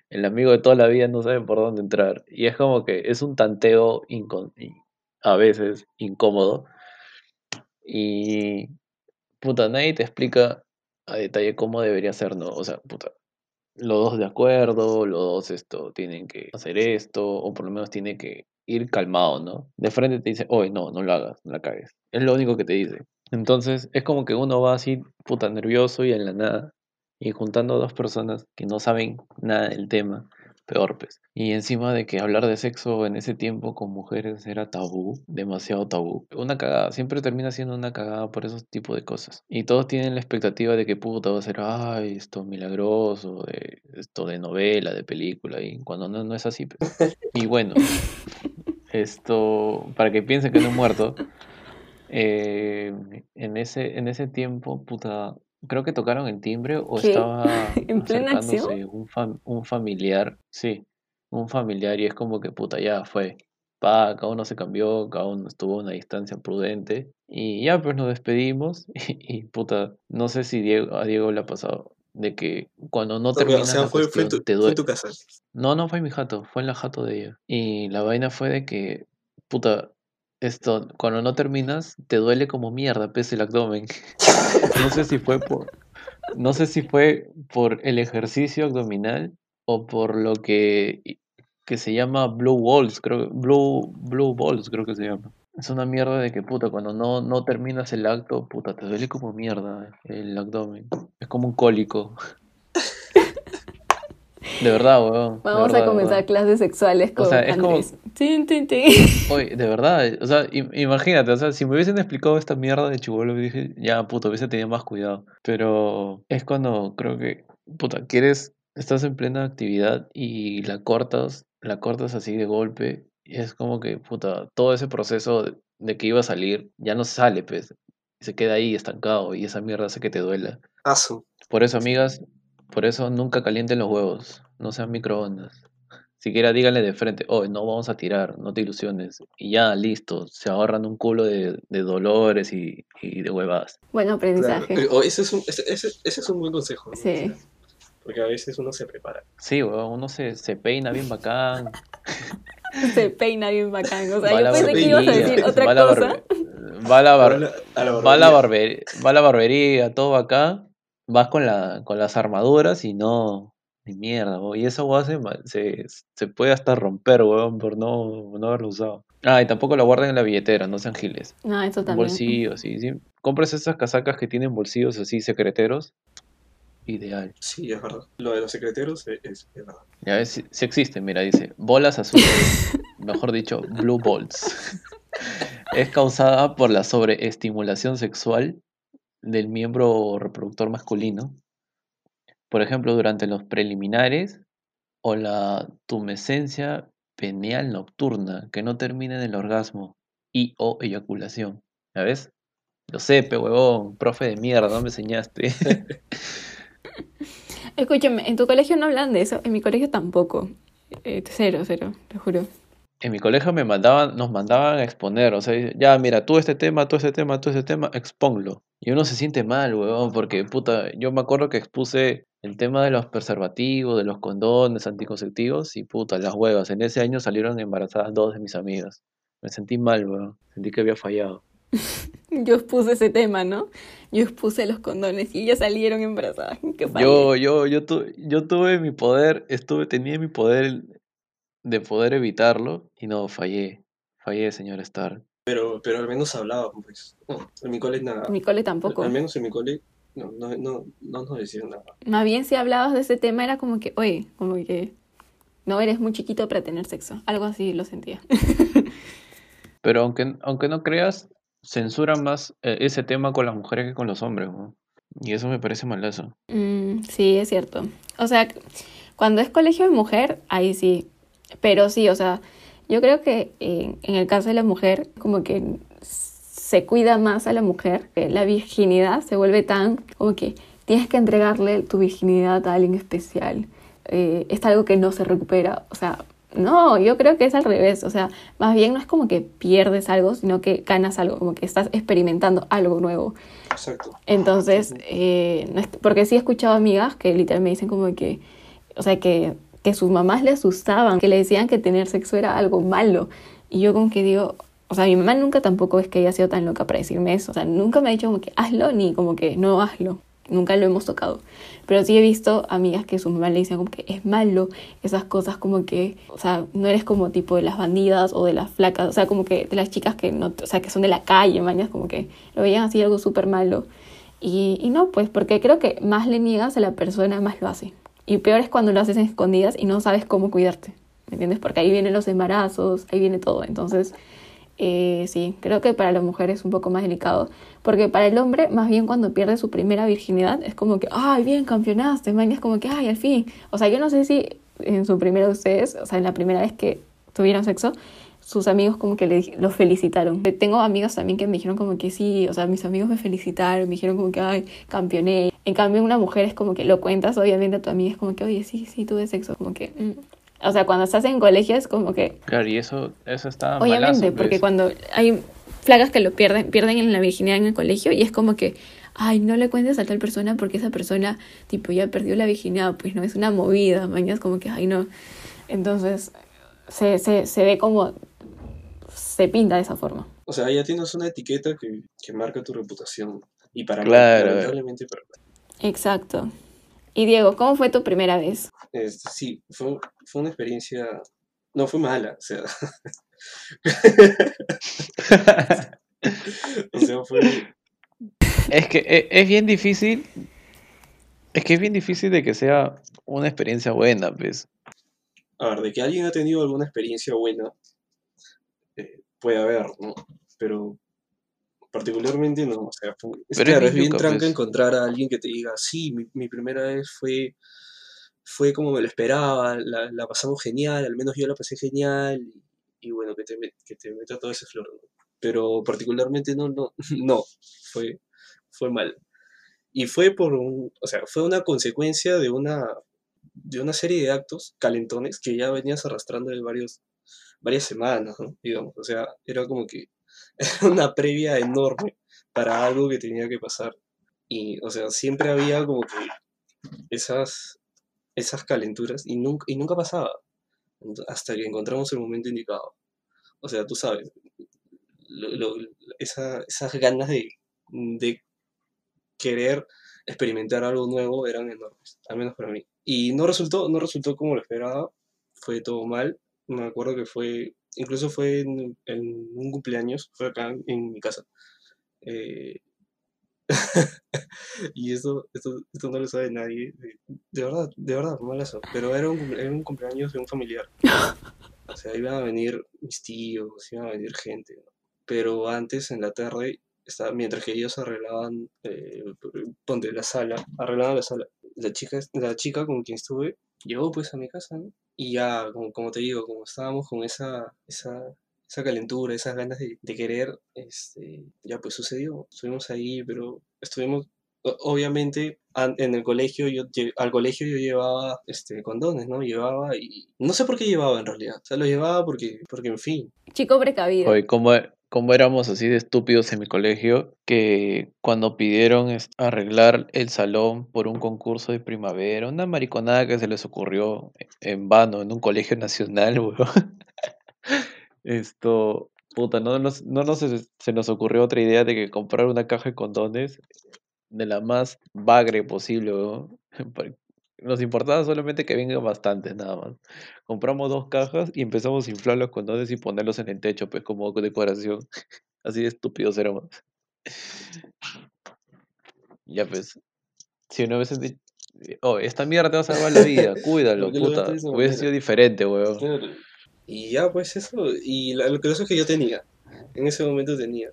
El amigo de toda la vida no sabe por dónde entrar. Y es como que es un tanteo a veces incómodo. Y puta, nadie te explica a detalle cómo debería ser, ¿no? O sea, puta, los dos de acuerdo, los dos esto tienen que hacer esto, o por lo menos tiene que ir calmado, ¿no? De frente te dice, oye, no, no lo hagas, no la cagues. Es lo único que te dice. Entonces, es como que uno va así, puta, nervioso y en la nada, y juntando a dos personas que no saben nada del tema, peor pues. Y encima de que hablar de sexo en ese tiempo con mujeres era tabú, demasiado tabú. Una cagada, siempre termina siendo una cagada por esos tipos de cosas. Y todos tienen la expectativa de que puta va a ser, ay, esto milagroso, de, esto de novela, de película, y cuando no, no es así. pues. Y bueno, [LAUGHS] esto, para que piensen que no he muerto, eh, en, ese, en ese tiempo, puta, creo que tocaron el timbre o ¿Qué? estaba [LAUGHS] ¿En plena acción? un, fam- un familiar, sí, un familiar y es como que puta, ya fue. Pa, cada uno se cambió, cada uno estuvo a una distancia prudente y ya pues nos despedimos [LAUGHS] y, y, puta, no sé si Diego, a Diego le ha pasado de que cuando no terminas o sea, la fue, fue, cuestión tu, te fue duele. tu casa. No, no fue mi jato, fue en la jato de ella. Y la vaina fue de que, puta, esto, cuando no terminas, te duele como mierda, pese el abdomen. [LAUGHS] No sé si fue por, no sé si fue por el ejercicio abdominal o por lo que, que se llama blue balls, creo, blue, blue balls creo que se llama. Es una mierda de que, puta, cuando no, no terminas el acto, puta, te duele como mierda el abdomen. Es como un cólico. De verdad, weón. de Vamos verdad, a comenzar clases sexuales O con sea, es como- Andrés. Tin. Oye, de verdad, o sea, im- imagínate, o sea, si me hubiesen explicado esta mierda de chibolo, dije, ya, puto, hubiese tenido más cuidado. Pero es cuando creo que, puta, quieres, estás en plena actividad y la cortas, la cortas así de golpe, y es como que, puta, todo ese proceso de, de que iba a salir, ya no sale, pues, se queda ahí estancado, y esa mierda hace que te duela. Asu. Por eso, amigas, por eso nunca calienten los huevos, no sean microondas. Siquiera díganle de frente, oh, no vamos a tirar, no te ilusiones. Y ya, listo, se ahorran un culo de, de dolores y, y de huevadas. Bueno, Claro. aprendizaje. Eh, o ese, es un, ese, ese, ese es un buen consejo. ¿no? Sí. O sea, porque a veces uno se prepara. Sí, weón, uno se, se peina bien bacán. [LAUGHS] Se peina bien bacán. O sea, va yo la pensé que ibas a decir otra va a la cosa. barbe- va a la bar- A la- a la va la va a la barbería, todo acá, vas con la, con las armaduras y no, ni mierda, weón. Y eso weón, se, se, se puede hasta romper, weón, por no, no haberlo usado. Ah, y tampoco lo guarden en la billetera, no sean giles. No, eso también. bolsillo, sí, sí. Compres esas casacas que tienen bolsillos así secreteros. Ideal. Sí, es verdad. Lo de los secreteros es, es- es verdad. Ya ves, si, si existe, mira, dice, bolas azules, [LAUGHS] mejor dicho, blue balls. [LAUGHS] Es causada por la sobreestimulación sexual del miembro reproductor masculino. Por ejemplo, durante los preliminares o la tumescencia peneal nocturna que no termina en el orgasmo y o eyaculación. ¿Ya ves? Lo sé, pe huevón, profe de mierda, no me enseñaste. [LAUGHS] Escúchame, en tu colegio no hablan de eso. En mi colegio tampoco. Eh, cero, cero, te juro. En mi colegio me mandaban, nos mandaban a exponer, o sea, ya, mira, tú este tema, tú este tema, tú este tema, exponlo. Y uno se siente mal, huevón, porque, puta, yo me acuerdo que expuse el tema de los preservativos, de los condones anticonceptivos, y, puta, las huevas. En ese año salieron embarazadas dos de mis amigas. Me sentí mal, huevón, sentí que había fallado. [LAUGHS] Yo expuse ese tema, ¿no? Yo expuse los condones y ellas salieron embarazadas. [LAUGHS] Qué. Yo, yo, yo, tu- yo tuve mi poder, estuve, tenía mi poder de poder evitarlo, y no, fallé, fallé, señor Stark. Pero, pero al menos hablaba, pues. No, en mi cole nada. En mi cole tampoco. Al menos en mi cole no, no, no, no nos decían nada. Más bien si hablabas de ese tema era como que, oye, como que no eres muy chiquito para tener sexo. Algo así lo sentía. [LAUGHS] Pero aunque, aunque no creas, censuran más eh, ese tema con las mujeres que con los hombres, ¿no? Y eso me parece malazo. Mm, sí, es cierto. O sea, cuando es colegio de mujer, ahí sí. Pero sí, o sea, yo creo que eh, en el caso de la mujer, como que se cuida más a la mujer. La virginidad se vuelve tan como que tienes que entregarle tu virginidad a alguien especial. Eh, es algo que no se recupera. O sea, no, yo creo que es al revés. O sea, más bien no es como que pierdes algo, sino que ganas algo, como que estás experimentando algo nuevo. Exacto. Entonces, eh, no es- porque sí he escuchado amigas que literal me dicen como que, o sea, que, que sus mamás le asustaban, que le decían que tener sexo era algo malo. Y yo como que digo, o sea, mi mamá nunca tampoco es que haya sido tan loca para decirme eso. O sea, nunca me ha dicho como que hazlo ni como que no hazlo. Nunca lo hemos tocado. Pero sí he visto amigas que su mamá le dicen como que es malo, esas cosas como que, o sea, no eres como tipo de las bandidas o de las flacas, o sea, como que de las chicas que no, o sea, que son de la calle, mañas, como que lo veían así algo súper malo. Y, y no, pues porque creo que más le niegas a la persona, más lo hace. Y peor es cuando lo haces en escondidas y no sabes cómo cuidarte, ¿me entiendes? Porque ahí vienen los embarazos, ahí viene todo. Entonces, eh, sí, creo que para la mujer es un poco más delicado, porque para el hombre, más bien cuando pierde su primera virginidad, es como que, ay, bien, campeonaste, man, es como que, ay, al fin. O sea, yo no sé si en su primera ustedes, o sea, en la primera vez que tuvieron sexo, sus amigos como que le, los felicitaron. Tengo amigos también que me dijeron como que sí, o sea, mis amigos me felicitaron, me dijeron como que, ay, campeoné. En cambio, una mujer es como que lo cuentas, obviamente, a tu amiga es como que, oye, sí, sí, tuve sexo, como que... mm. O sea, cuando estás en colegio es como que, Claro, y eso, eso está Obviamente, malazo, porque pues. cuando hay flagas que lo pierden, pierden en la virginidad en el colegio y es como que, ay, no le cuentes a tal persona porque esa persona, tipo, ya perdió la virginidad, pues no, es una movida, mañana es como que, ay, no. Entonces, se, se, se ve como, se pinta de esa forma. O sea, ya tienes una etiqueta que, que marca tu reputación. Y para Claro. mí, lamentablemente, para Exacto. Y Diego, ¿cómo fue tu primera vez? Este, sí, fue, fue una experiencia, no fue mala, o sea, [LAUGHS] o sea, fue, Es que e- es bien difícil. Es que es bien difícil de que sea una experiencia buena, pues. a ver, de que alguien ha tenido alguna experiencia buena, eh, puede haber, ¿no? Pero particularmente no, o sea, es, Pero claro, es bien tranca pues. encontrar a alguien que te diga, sí, mi, mi primera vez fue, fue como me lo esperaba, la, la pasamos genial, al menos yo la pasé genial, y, bueno, que te, que te meta todo ese flor, ¿no? Pero particularmente no, no, [LAUGHS] no, fue, fue mal. Y fue por un, o sea, fue una consecuencia de una, de una serie de actos calentones que ya venías arrastrando de varios, varias semanas. Digamos, o sea, era como que [LAUGHS] una previa enorme para algo que tenía que pasar. Y, o sea, siempre había como que esas, esas calenturas y nunca, y nunca pasaba hasta que encontramos el momento indicado. O sea, tú sabes, lo- lo- esa- esas ganas de, de querer experimentar algo nuevo eran enormes, al menos para mí. Y no resultó, no resultó como lo esperaba, fue todo mal. Me acuerdo que fue, incluso fue en, un cumpleaños, fue acá en mi casa. Eh, [LAUGHS] y eso, esto, esto no lo sabe nadie. De, verdad, de verdad, malazo. Pero era un, era un cumpleaños de un familiar. O sea, iban a venir mis tíos, iban a venir gente. Pero antes, en la tarde, estaba, mientras que ellos arreglaban, eh, la sala, arreglaban la sala, la chica, la chica con quien estuve llegó pues a mi casa, ¿no? Y ya, como, como te digo, como estábamos con esa, esa, esa calentura, esas ganas de, de querer, este, ya pues sucedió. Estuvimos ahí, pero estuvimos, obviamente, an- en el colegio, yo, al colegio yo llevaba este, condones, ¿no? Llevaba y no sé por qué llevaba en realidad. O sea, los llevaba porque, porque en fin, Chico precavido. Oye, como, como éramos así de estúpidos en mi colegio, que cuando pidieron arreglar el salón por un concurso de primavera, una mariconada que se les ocurrió en vano en un colegio nacional, [LAUGHS] weón. Esto, puta, no nos, no se nos ocurrió otra idea de que comprar una caja de condones de la más bagre posible, weón. [LAUGHS] Nos importaba solamente que vengan bastantes, nada más. Compramos dos cajas y empezamos a inflar los condones y ponerlos en el techo, pues como decoración. [LAUGHS] Así de estúpidos éramos. Ya pues, si una vez di- oh, esta mierda te va a salvar la vida, [LAUGHS] cuídalo, ¿Por qué lo ves puta. Hubiese sido diferente, weón. Y ya, pues eso. Y la- lo pasa es que yo tenía. En ese momento tenía.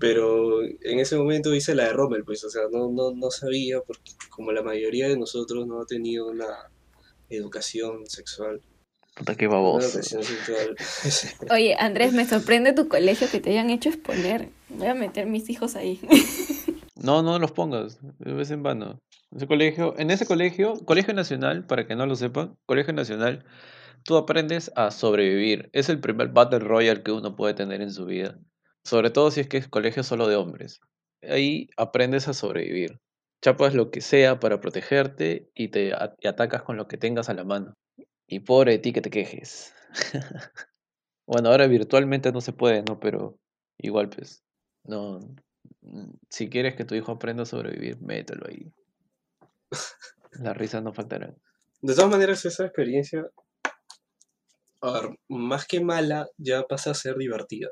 Pero en ese momento hice la de Rommel, pues, o sea, no, no, no sabía, porque como la mayoría de nosotros no ha tenido una educación sexual. Puta, qué Una baboso. educación sexual. [LAUGHS] Oye, Andrés, me sorprende tu colegio que te hayan hecho exponer. Voy a meter mis hijos ahí. [LAUGHS] No, no los pongas, es en vano. Ese colegio, en ese colegio, Colegio Nacional, para que no lo sepan, Colegio Nacional, tú aprendes a sobrevivir. Es el primer Battle Royale que uno puede tener en su vida. Sobre todo si es que es colegio solo de hombres. Ahí aprendes a sobrevivir. Chapas lo que sea para protegerte y te atacas con lo que tengas a la mano. Y pobre de ti que te quejes. [LAUGHS] Bueno, ahora virtualmente no se puede, ¿no? Pero igual, pues, no. mm, Si quieres que tu hijo aprenda a sobrevivir, mételo ahí. Las risas no faltarán. De todas maneras, esa experiencia, a ver, más que mala, ya pasa a ser divertida.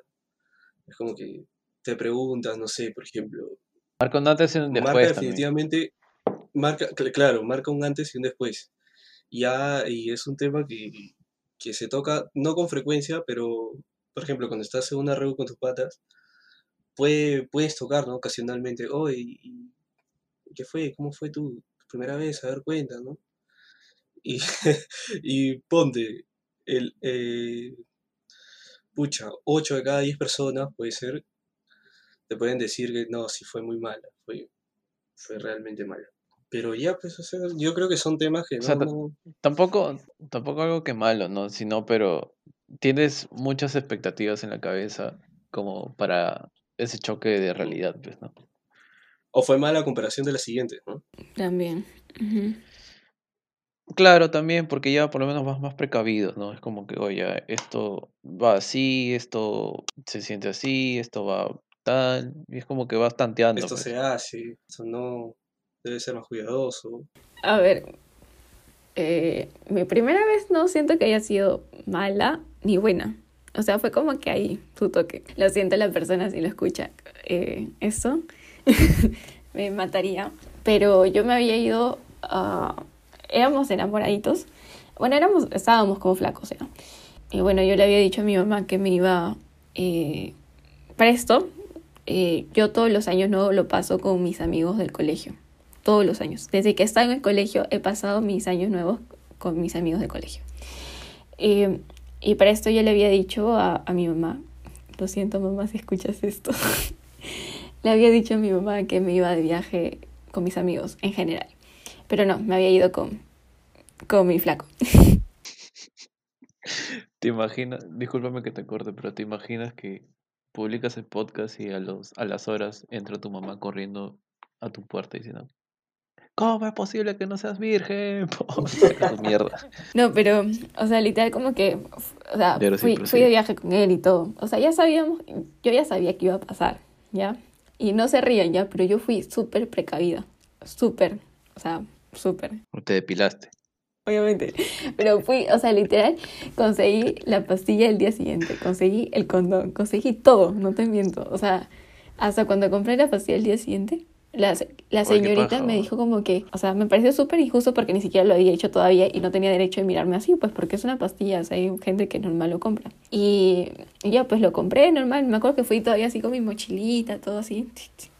Es como que te preguntas, no sé, por ejemplo, Marca un antes y un marca después también. definitivamente, marca, cl- claro, marca un antes y un después. Ya, y es un tema que, que se toca, no con frecuencia, pero, por ejemplo, cuando estás en una reunión con tus patas, puede, puedes tocar, ¿no? Ocasionalmente, oye, ¿y ¿qué fue? ¿Cómo fue tu primera vez? A ver, cuenta, ¿no? Y, [LAUGHS] y ponte, el, eh, pucha, 8 de cada 10 personas, puede ser, te pueden decir que no, sí fue muy mala, fue, fue realmente mala. Pero ya, pues, o sea, yo creo que son temas que O sea, no, ta- no- Tampoco, tampoco algo que malo, ¿no? Sino, pero tienes muchas expectativas en la cabeza como para ese choque de realidad, pues, ¿no? O fue mala comparación de la siguiente, ¿no? También. Claro, también, porque ya por lo menos vas más precavido, ¿no? Es como que, oye, esto va así, esto se siente así, esto va tal, y es como que vas tanteando, Esto pues. se hace, esto no, debe ser más cuidadoso. A ver, eh, mi primera vez no siento que haya sido mala ni buena. O sea, fue como que ahí, su toque. Lo siento la persona si lo escucha. Eh, eso [LAUGHS] me mataría. Pero yo me había ido a... Éramos enamoraditos. Bueno, éramos, estábamos como flacos, ¿ya? Y bueno, yo le había dicho a mi mamá que me iba... Eh, para esto, eh, yo todos los años no lo paso con mis amigos del colegio todos los años. Desde que estaba en el colegio he pasado mis años nuevos con mis amigos de colegio. Eh, y para esto yo le había dicho a, a mi mamá, lo siento mamá si escuchas esto, [LAUGHS] le había dicho a mi mamá que me iba de viaje con mis amigos en general. Pero no, me había ido con, con mi flaco. [LAUGHS] ¿Te imaginas? Discúlpame que te corte, pero ¿te imaginas que publicas el podcast y a los a las horas entra tu mamá corriendo a tu puerta diciendo ¿Cómo es posible que no seas virgen? [LAUGHS] Mierda. No, pero, o sea, literal como que, o sea, fui, fui de viaje con él y todo. O sea, ya sabíamos, yo ya sabía que iba a pasar, ¿ya? Y no se rían ya, pero yo fui súper precavida, súper, o sea, súper. Te depilaste. Obviamente. Pero fui, o sea, literal, conseguí la pastilla el día siguiente, conseguí el condón, conseguí todo, no te miento. O sea, hasta cuando compré la pastilla el día siguiente, la, la señorita me dijo como que, o sea, me pareció súper injusto porque ni siquiera lo había hecho todavía y no tenía derecho de mirarme así, pues porque es una pastilla, o sea, hay gente que normal lo compra. Y, y ya, pues lo compré normal, me acuerdo que fui todavía así con mi mochilita, todo así,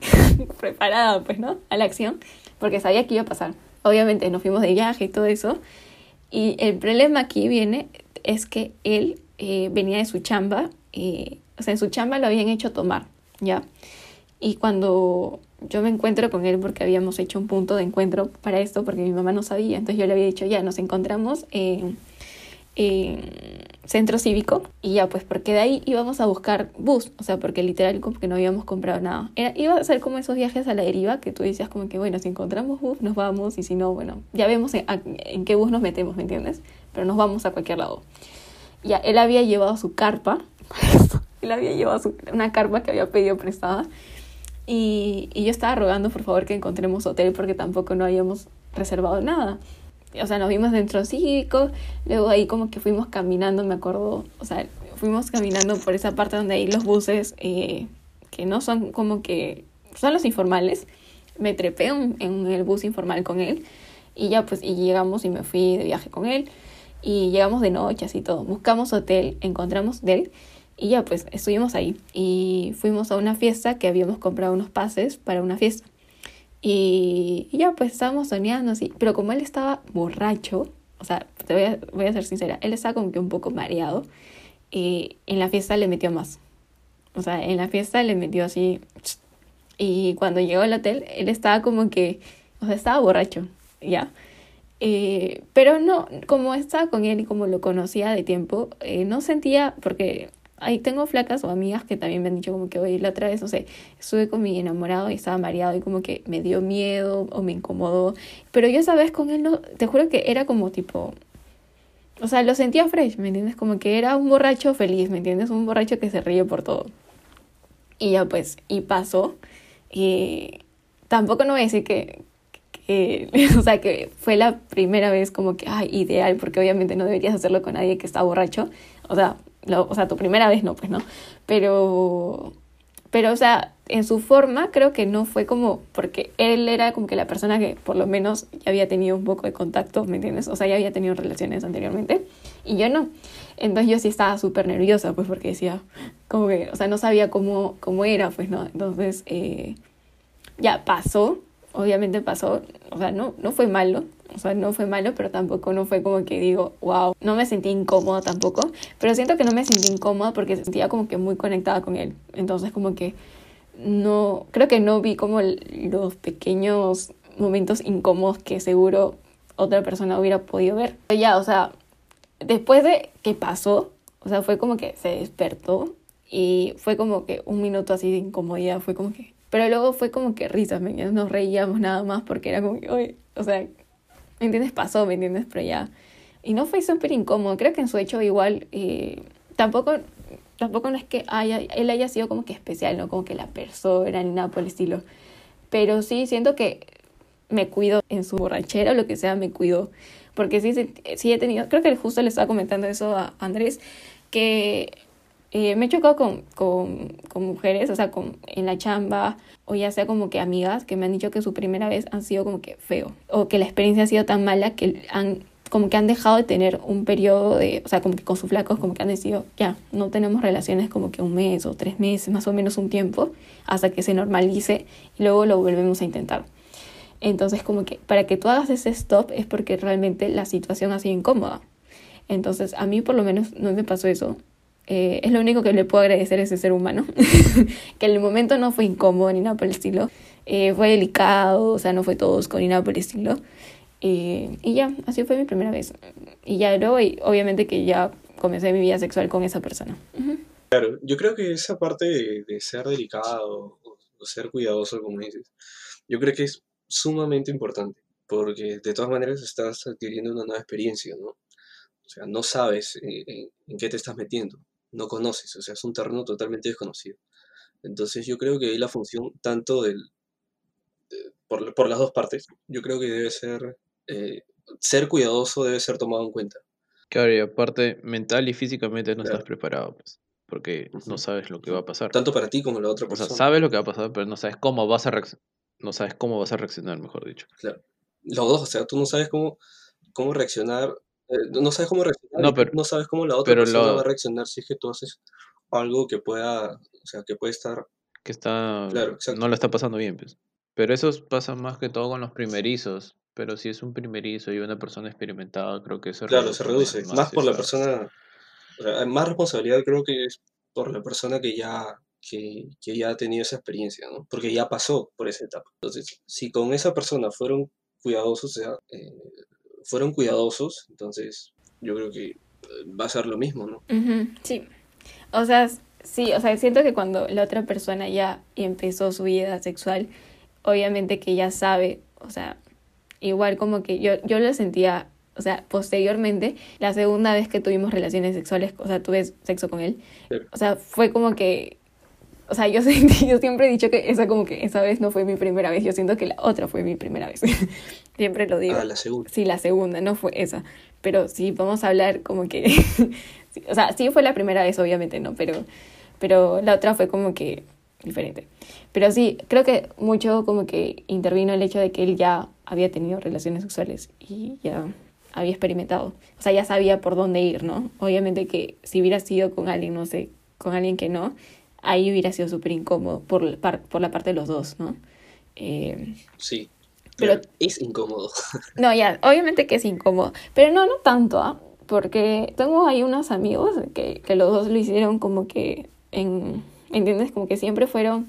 [LAUGHS] preparada, pues, ¿no? A la acción, porque sabía que iba a pasar. Obviamente nos fuimos de viaje y todo eso. Y el problema aquí viene es que él eh, venía de su chamba, eh, o sea, en su chamba lo habían hecho tomar, ¿ya? Y cuando yo me encuentro con él, porque habíamos hecho un punto de encuentro para esto, porque mi mamá no sabía, entonces yo le había dicho, ya, nos encontramos en, centro cívico y ya, pues porque de ahí íbamos a buscar bus, o sea, porque literal como que no habíamos comprado nada. Era, iba a ser como esos viajes a la deriva que tú decías como que, bueno, si encontramos bus nos vamos y si no, bueno, ya vemos en, a- en qué bus nos metemos, ¿me entiendes? Pero nos vamos a cualquier lado. Ya, él había llevado su carpa, [LAUGHS] él había llevado su- una carpa que había pedido prestada y, y yo estaba rogando por favor que encontremos hotel porque tampoco no habíamos reservado nada. O sea, nos vimos dentro cívico, luego ahí como que fuimos caminando, me acuerdo, o sea, fuimos caminando por esa parte donde hay los buses eh, que no son como que, son los informales. Me trepé en, en el bus informal con él y ya pues y llegamos y me fui de viaje con él y llegamos de noche así todo. Buscamos hotel, encontramos hotel Y ya, pues estuvimos ahí. Y fuimos a una fiesta que habíamos comprado unos pases para una fiesta. Y, ya, pues estábamos soñando así. Pero como él estaba borracho, o sea, te voy a, voy a ser sincera, él estaba como que un poco mareado. Y en la fiesta le metió más. O sea, en la fiesta le metió así. Y cuando llegó al hotel, él estaba como que, o sea, estaba borracho, ya. Eh, pero no, como estaba con él y como lo conocía de tiempo, eh, no sentía, porque ahí tengo flacas o amigas que también me han dicho como que, oye, la otra vez, no sé, estuve con mi enamorado y estaba mareado y como que me dio miedo o me incomodó. Pero yo esa vez con él, no, te juro que era como tipo, o sea, lo sentía fresh, ¿me entiendes? Como que era un borracho feliz, ¿me entiendes? Un borracho que se ríe por todo. Y ya pues, y pasó. Y tampoco no voy a decir que, que, [LAUGHS] o sea, que fue la primera vez como que, ay, ideal, porque obviamente no deberías hacerlo con nadie que está borracho. O sea, lo, o sea, tu primera vez no, pues no. Pero, pero, o sea, en su forma creo que no fue como, porque él era como que la persona que por lo menos ya había tenido un poco de contacto, ¿me entiendes? O sea, ya había tenido relaciones anteriormente y yo no. Entonces yo sí estaba súper nerviosa, pues porque decía, como que, o sea, no sabía cómo, cómo era, pues no. Entonces, eh, ya pasó, obviamente pasó, o sea, no, no fue malo, o sea, no fue malo, pero tampoco no fue como que digo, wow, no me sentí incómoda tampoco, pero siento que no me sentí incómoda porque sentía como que muy conectada con él. Entonces, como que no, creo que no vi como los pequeños momentos incómodos que seguro otra persona hubiera podido ver. Pero ya, o sea, después de que pasó, o sea, fue como que se despertó y fue como que un minuto así de incomodidad, fue como que... Pero luego fue como que risas. Nos reíamos nada más porque era como que, oye, o sea, ¿me entiendes? Pasó, ¿me entiendes? Pero ya... Y no fue súper incómodo, creo que en su hecho igual eh, tampoco tampoco no es que haya, él haya sido como que especial, no como que la persona ni nada por el estilo. Pero sí siento que me cuido en su borrachera o lo que sea, me cuido. Porque sí, sí, he tenido, creo que justo le estaba comentando eso a Andrés, que eh, me he chocado con, con, con, mujeres, o sea, con, en la chamba, o ya sea como que amigas, que me han dicho que su primera vez han sido como que feo, o que la experiencia ha sido tan mala que han como que han dejado de tener un periodo de, o sea, como que con sus flacos, como que han decidido, ya, no tenemos relaciones como que un mes o tres meses, más o menos un tiempo, hasta que se normalice y luego lo volvemos a intentar. Entonces, como que para que tú hagas ese stop es porque realmente la situación ha sido incómoda. Entonces, a mí por lo menos no me pasó eso. Eh, es lo único que le puedo agradecer a ese ser humano, [LAUGHS] que en el momento no fue incómodo ni nada por el estilo. Eh, fue delicado, o sea, no fue tosco ni nada por el estilo. Y, y ya, así fue mi primera vez. Y ya luego, y obviamente que ya comencé mi vida sexual con esa persona. Claro, yo creo que esa parte de, ser delicado o, ser cuidadoso, como dices, yo creo que es sumamente importante, porque de todas maneras estás adquiriendo una nueva experiencia, ¿no? O sea, no sabes en, en, qué te estás metiendo, no conoces, o sea, es un terreno totalmente desconocido. Entonces yo creo que ahí la función tanto del, por, por, las dos partes, yo creo que debe ser eh, ser cuidadoso debe ser tomado en cuenta. Claro, y aparte, mental y físicamente no estás preparado, pues, porque no sabes lo que va a pasar. Tanto para ti como la otra persona. O sea, sabes lo que va a pasar, pero no sabes cómo vas a no sabes cómo vas a reaccionar, mejor dicho. Claro. Los dos, o sea, tú no sabes cómo, cómo reaccionar, eh, no sabes cómo reaccionar, no, pero, no sabes cómo la otra persona va a reaccionar si es que tú haces algo que pueda, o sea, que puede estar... Que está... Claro, no lo está pasando bien, pues. Pero eso pasa más que todo con los primerizos. Pero si es un primerizo y una persona experimentada, creo que eso Claro, se reduce. Más, por la persona. más responsabilidad creo que es por la persona que ya, que, ya ha tenido esa experiencia, ¿no? Porque ya pasó por esa etapa. Entonces, si con esa persona fueron cuidadosos, o sea, eh, fueron cuidadosos, entonces yo creo que eh, va a ser lo mismo, ¿no? sí. O sea, sí, o sea, siento que cuando la otra persona ya empezó su vida sexual, obviamente que ya sabe, o sea, igual como que yo, yo lo sentía, o sea, posteriormente, la segunda vez que tuvimos relaciones sexuales, o sea, tuve sexo con él, o sea, fue como que, o sea, yo, [LAUGHS] yo siempre he dicho que esa como que esa vez no fue mi primera vez, yo siento que la otra fue mi primera vez, [LAUGHS] siempre lo digo. Ah, la segunda. Sí, la segunda, no fue esa, pero sí, vamos a hablar como que, [LAUGHS] o sea, sí fue la primera vez, obviamente, ¿no? Pero, pero la otra fue como que diferente. Pero sí, creo que mucho como que intervino el hecho de que él ya había tenido relaciones sexuales y ya había experimentado. O sea, ya sabía por dónde ir, ¿no? Obviamente que si hubiera sido con alguien, no sé, con alguien que no, ahí hubiera sido súper incómodo por, por la parte de los dos, ¿no? Eh, Sí. Pero- Pero es incómodo. [LAUGHS] no, ya, obviamente que es incómodo, pero no, no tanto, ¿ah? Porque tengo ahí unos amigos que, que los dos lo hicieron como que en, ¿entiendes? Como que siempre fueron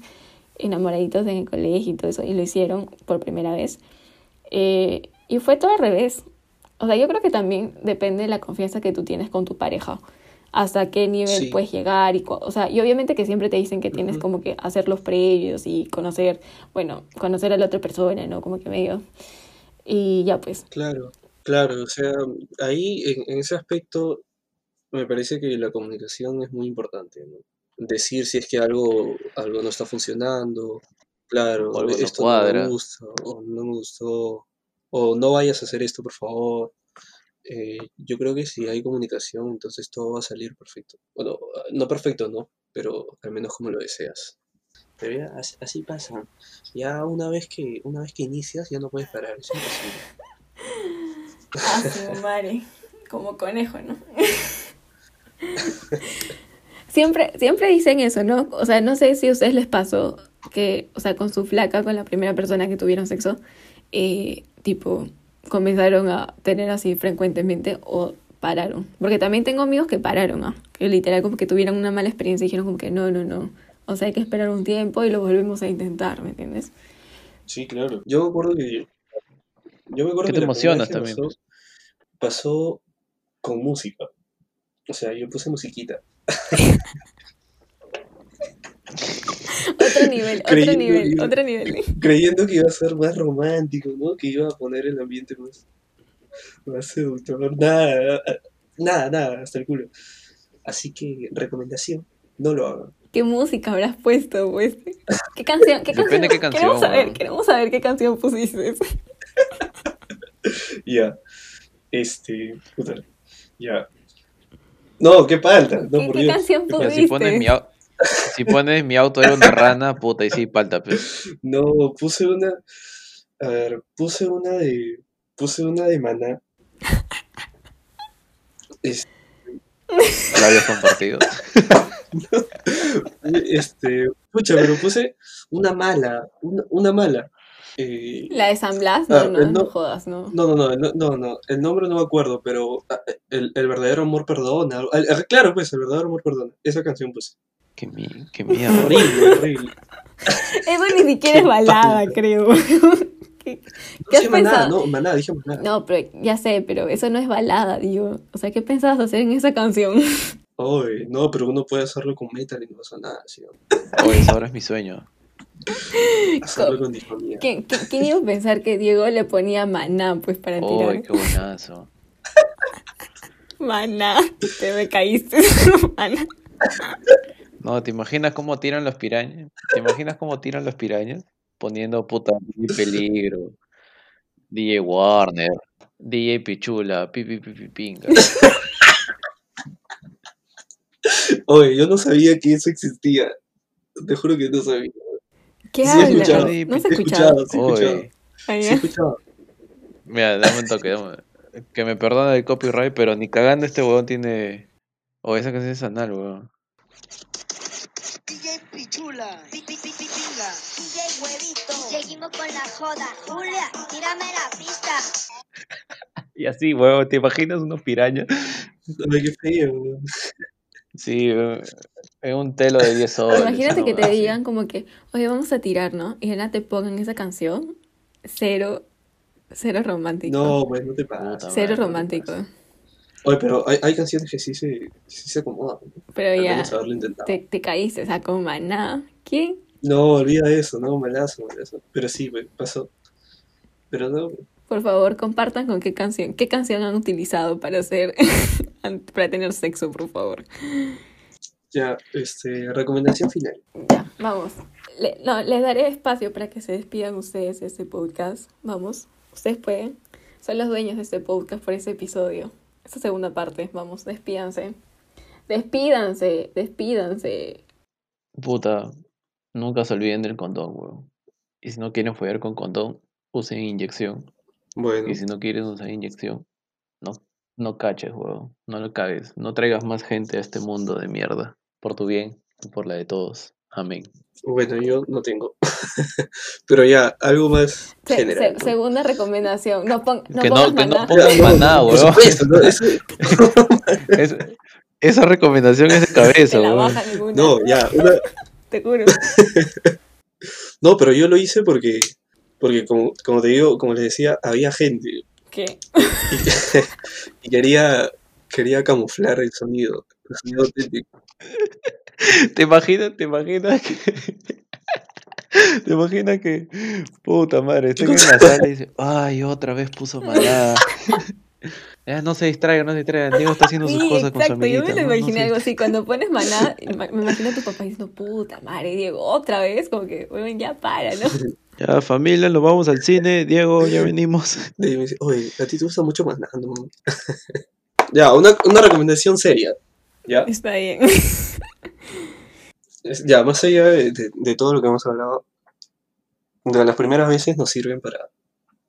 enamoraditos en el colegio y todo eso, y lo hicieron por primera vez. Eh, y fue todo al revés. O sea, yo creo que también depende de la confianza que tú tienes con tu pareja. Hasta qué nivel Sí. puedes llegar y, o sea, y obviamente que siempre te dicen que tienes como que hacer los previos y conocer, bueno, conocer a la otra persona, ¿no? Como que medio. Y ya pues. Claro, claro. O sea, ahí en, en ese aspecto me parece que la comunicación es muy importante, ¿no? Decir si es que algo, algo no está funcionando, claro, O algo esto no me gusta, o no me gustó, o no vayas a hacer esto, por favor. Eh, yo creo que si hay comunicación, entonces todo va a salir perfecto. Bueno, no perfecto, ¿no? Pero al menos como lo deseas. Pero ya, así, así pasa. Ya una vez que, una vez que inicias, ya no puedes parar, es imposible. Ah, madre. Como conejo, ¿no? [LAUGHS] siempre, siempre dicen eso, ¿no? O sea, no sé si a ustedes les pasó que, o sea, con su flaca, con la primera persona que tuvieron sexo, eh, tipo, comenzaron a tener así frecuentemente o pararon. Porque también tengo amigos que pararon, ¿ah? Que literal como que tuvieron una mala experiencia y dijeron como que no, no, no. O sea, hay que esperar un tiempo y lo volvemos a intentar, ¿me entiendes? Sí, claro. Yo me acuerdo que. Yo me acuerdo Que que te emocionas que también, pasó, pasó con música. O sea, yo puse musiquita. [LAUGHS] Otro nivel, otro nivel, otro nivel. Creyendo que iba a ser más romántico, ¿no? Que iba a poner el ambiente más, más seductor. Nada, nada, nada, hasta el culo. Así que, recomendación, no lo hagan. ¿Qué música habrás puesto, pues? ¿Qué canción? ¿Qué Depende canción? qué canción, Queremos saber, queremos saber qué canción pusiste. [LAUGHS] Ya. Este. Puta. Ya. No, qué falta. No, ¿Qué, por qué Dios. canción pusiste? si pones mi, au- si pones mi auto era una rana, puta, y sí, palta, pues. No, puse una. A ver, puse una de. Puse una de maná. Es- Labios compartidos. [LAUGHS] Este. Pucha, pero puse una mala. Una, una mala. Eh, La de San Blas, no, Ah, no, no. no jodas, no. no, no, no, no, no, no, el nombre no me acuerdo, pero ah, el, el verdadero amor perdona. Claro, pues, el verdadero amor perdona. Esa canción, pues. Qué, mi- qué mierda. Horrible, horrible. Eso ni siquiera es balada, creo. [LAUGHS] ¿Qué, No qué has maná, pensado? no, maná, dije maná. No, pero ya sé, pero eso no es balada, digo. O sea, ¿qué pensabas hacer en esa canción? [LAUGHS] Oye, no, pero uno puede hacerlo con metal y no pasa nada, ¿sí? Oye, ahora es mi sueño. [LAUGHS] Hacerlo con. ¿Quién, iba a pensar que Diego le ponía maná, pues, para tirar? Oye, qué buenazo. Maná, te me caíste. maná. No, ¿te imaginas cómo tiran los pirañas? ¿Te imaginas cómo tiran los pirañas? Poniendo puta DJ Peligro, DJ Warner, DJ Pichula, pi pi pi pi pinga. Oye, yo no sabía que eso existía. Te juro que no sabía. ¿Qué Sí he escuchado, no se he escuchaba. escuchado, sí he escuchado. Oye, Ah, Sí ya. he escuchado. mira, dame un toque, dame- que me perdone el copyright, pero ni cagando este huevón tiene... O esa canción es anal, huevón. DJ Pichula, pi, pi, pi, pi, pinga. DJ Huevito, seguimos con la joda. Julia, tírame la pista. Y así, huevón, ¿te imaginas unos pirañas? Qué feo. weón. Sí, huevón, en un telo de 10 soles. Imagínate que te así. digan como que, oye, vamos a tirar, ¿no? Y nada te pongan esa canción. Cero, cero romántico. No, pues no te pasa. Cero romántico. Oye, pero hay, hay canciones que sí se, sí se acomodan. ¿no? Pero Al ya, te, te caíste, o sea, con maná. ¿Quién? No, olvida eso, no, malazo, malazo. Pero sí, pasó. Pero no, Por favor, compartan con qué canción, qué canción han utilizado para hacer, [LAUGHS] para tener sexo, por favor. ya, este, recomendación final. Ya, vamos. Le- no, les daré espacio para que se despidan ustedes de este podcast. Vamos, ustedes pueden. Son los dueños de este podcast por ese episodio. Esta segunda parte, vamos, despídanse. Despídanse, despídanse. Puta, nunca se olviden del condón, huevón. Y si no quieren follar con condón, usen inyección. Bueno, Y si no quieres usar inyección, no, no caches, huevón. No lo cagues. No traigas más gente a este mundo de mierda. por tu bien y por la de todos. Amén. Bueno, yo no tengo. [LAUGHS] Pero ya, algo más Se- general. se- ¿no? segunda recomendación, no, pon, no que pongas no, que no maná. Ya, maná, por weón. supuesto, ¿no? Eso- [LAUGHS] Es- esa recomendación es de cabeza, Te la baja no, ya, una, [LAUGHS] te juro. No, pero yo lo hice porque, porque como, como te digo, como les decía, había gente ¿Qué? y, y quería, quería camuflar el sonido, el sonido auténtico. [LAUGHS] ¿Te imaginas? ¿Te imaginas que.? [LAUGHS] ¿Te imaginas que. Puta madre, estoy en la sala y dice, ay, otra vez puso maná. [LAUGHS] Ya, no se distraigan, no se distraigan. Diego está haciendo sus cosas con su exacto, yo amiguita. me lo imaginé algo así, cuando pones maná, me imagino a tu papá diciendo, puta madre, Diego, otra vez, como que, bueno, ya para, ¿no? Ya, familia, nos vamos al cine. Diego, ya venimos. Y me dice, oye, a ti te gusta mucho. ¿no?". ya, una, una recomendación seria. Ya, Está bien. Ya más allá de, de- de todo lo que hemos hablado, de las primeras veces nos sirven para,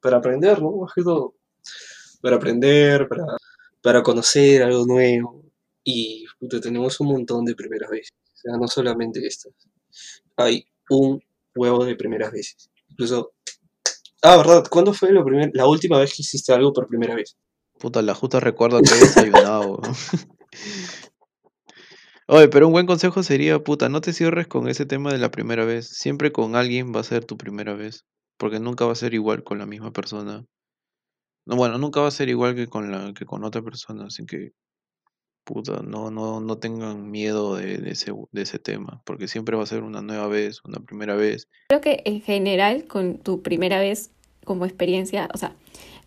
para aprender, ¿no? Más que todo. Para aprender, para, para conocer algo nuevo. Y tenemos un montón de primeras veces. O sea, no solamente estas. Hay un huevo de primeras veces. Incluso. Ah, ¿verdad? ¿Cuándo fue la, primer- la última vez que hiciste algo por primera vez? Puta, la justa recuerdo que he desayunado. [LAUGHS] Oye, pero un buen consejo sería, puta, no te cierres con ese tema de la primera vez. Siempre con alguien va a ser tu primera vez. Porque nunca va a ser igual con la misma persona. No, bueno, nunca va a ser igual que con la, que con otra persona. Así que, puta, no, no, no tengan miedo de, de ese, de ese tema. Porque siempre va a ser una nueva vez, una primera vez. Creo que en general, con tu primera vez como experiencia, o sea,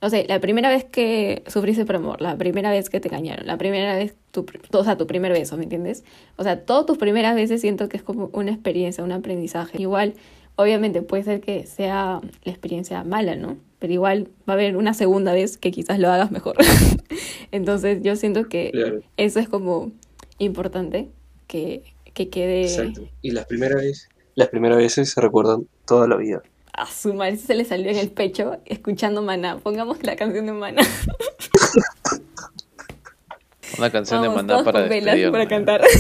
no sé, la primera vez que sufriste por amor, la primera vez que te engañaron, la primera vez, tu, o sea, tu primer beso, ¿me entiendes? O sea, todas tus primeras veces siento que es como una experiencia, un aprendizaje. Igual, obviamente puede ser que sea la experiencia mala, ¿no? Pero igual va a haber una segunda vez que quizás lo hagas mejor. [LAUGHS] Entonces yo siento que Claro, eso es como importante, que, que quede... exacto. Y las primeras veces, las primeras veces se recuerdan toda la vida. A su madre se le salió en el pecho escuchando Maná. Pongamos la canción de Maná. [LAUGHS] Una canción Vamos, de maná todos para con velas para cantar. [LAUGHS]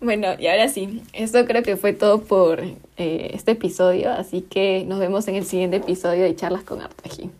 bueno, y ahora sí, esto creo que fue todo por eh, este episodio, así que nos vemos en el siguiente episodio de Charlas con Artaji.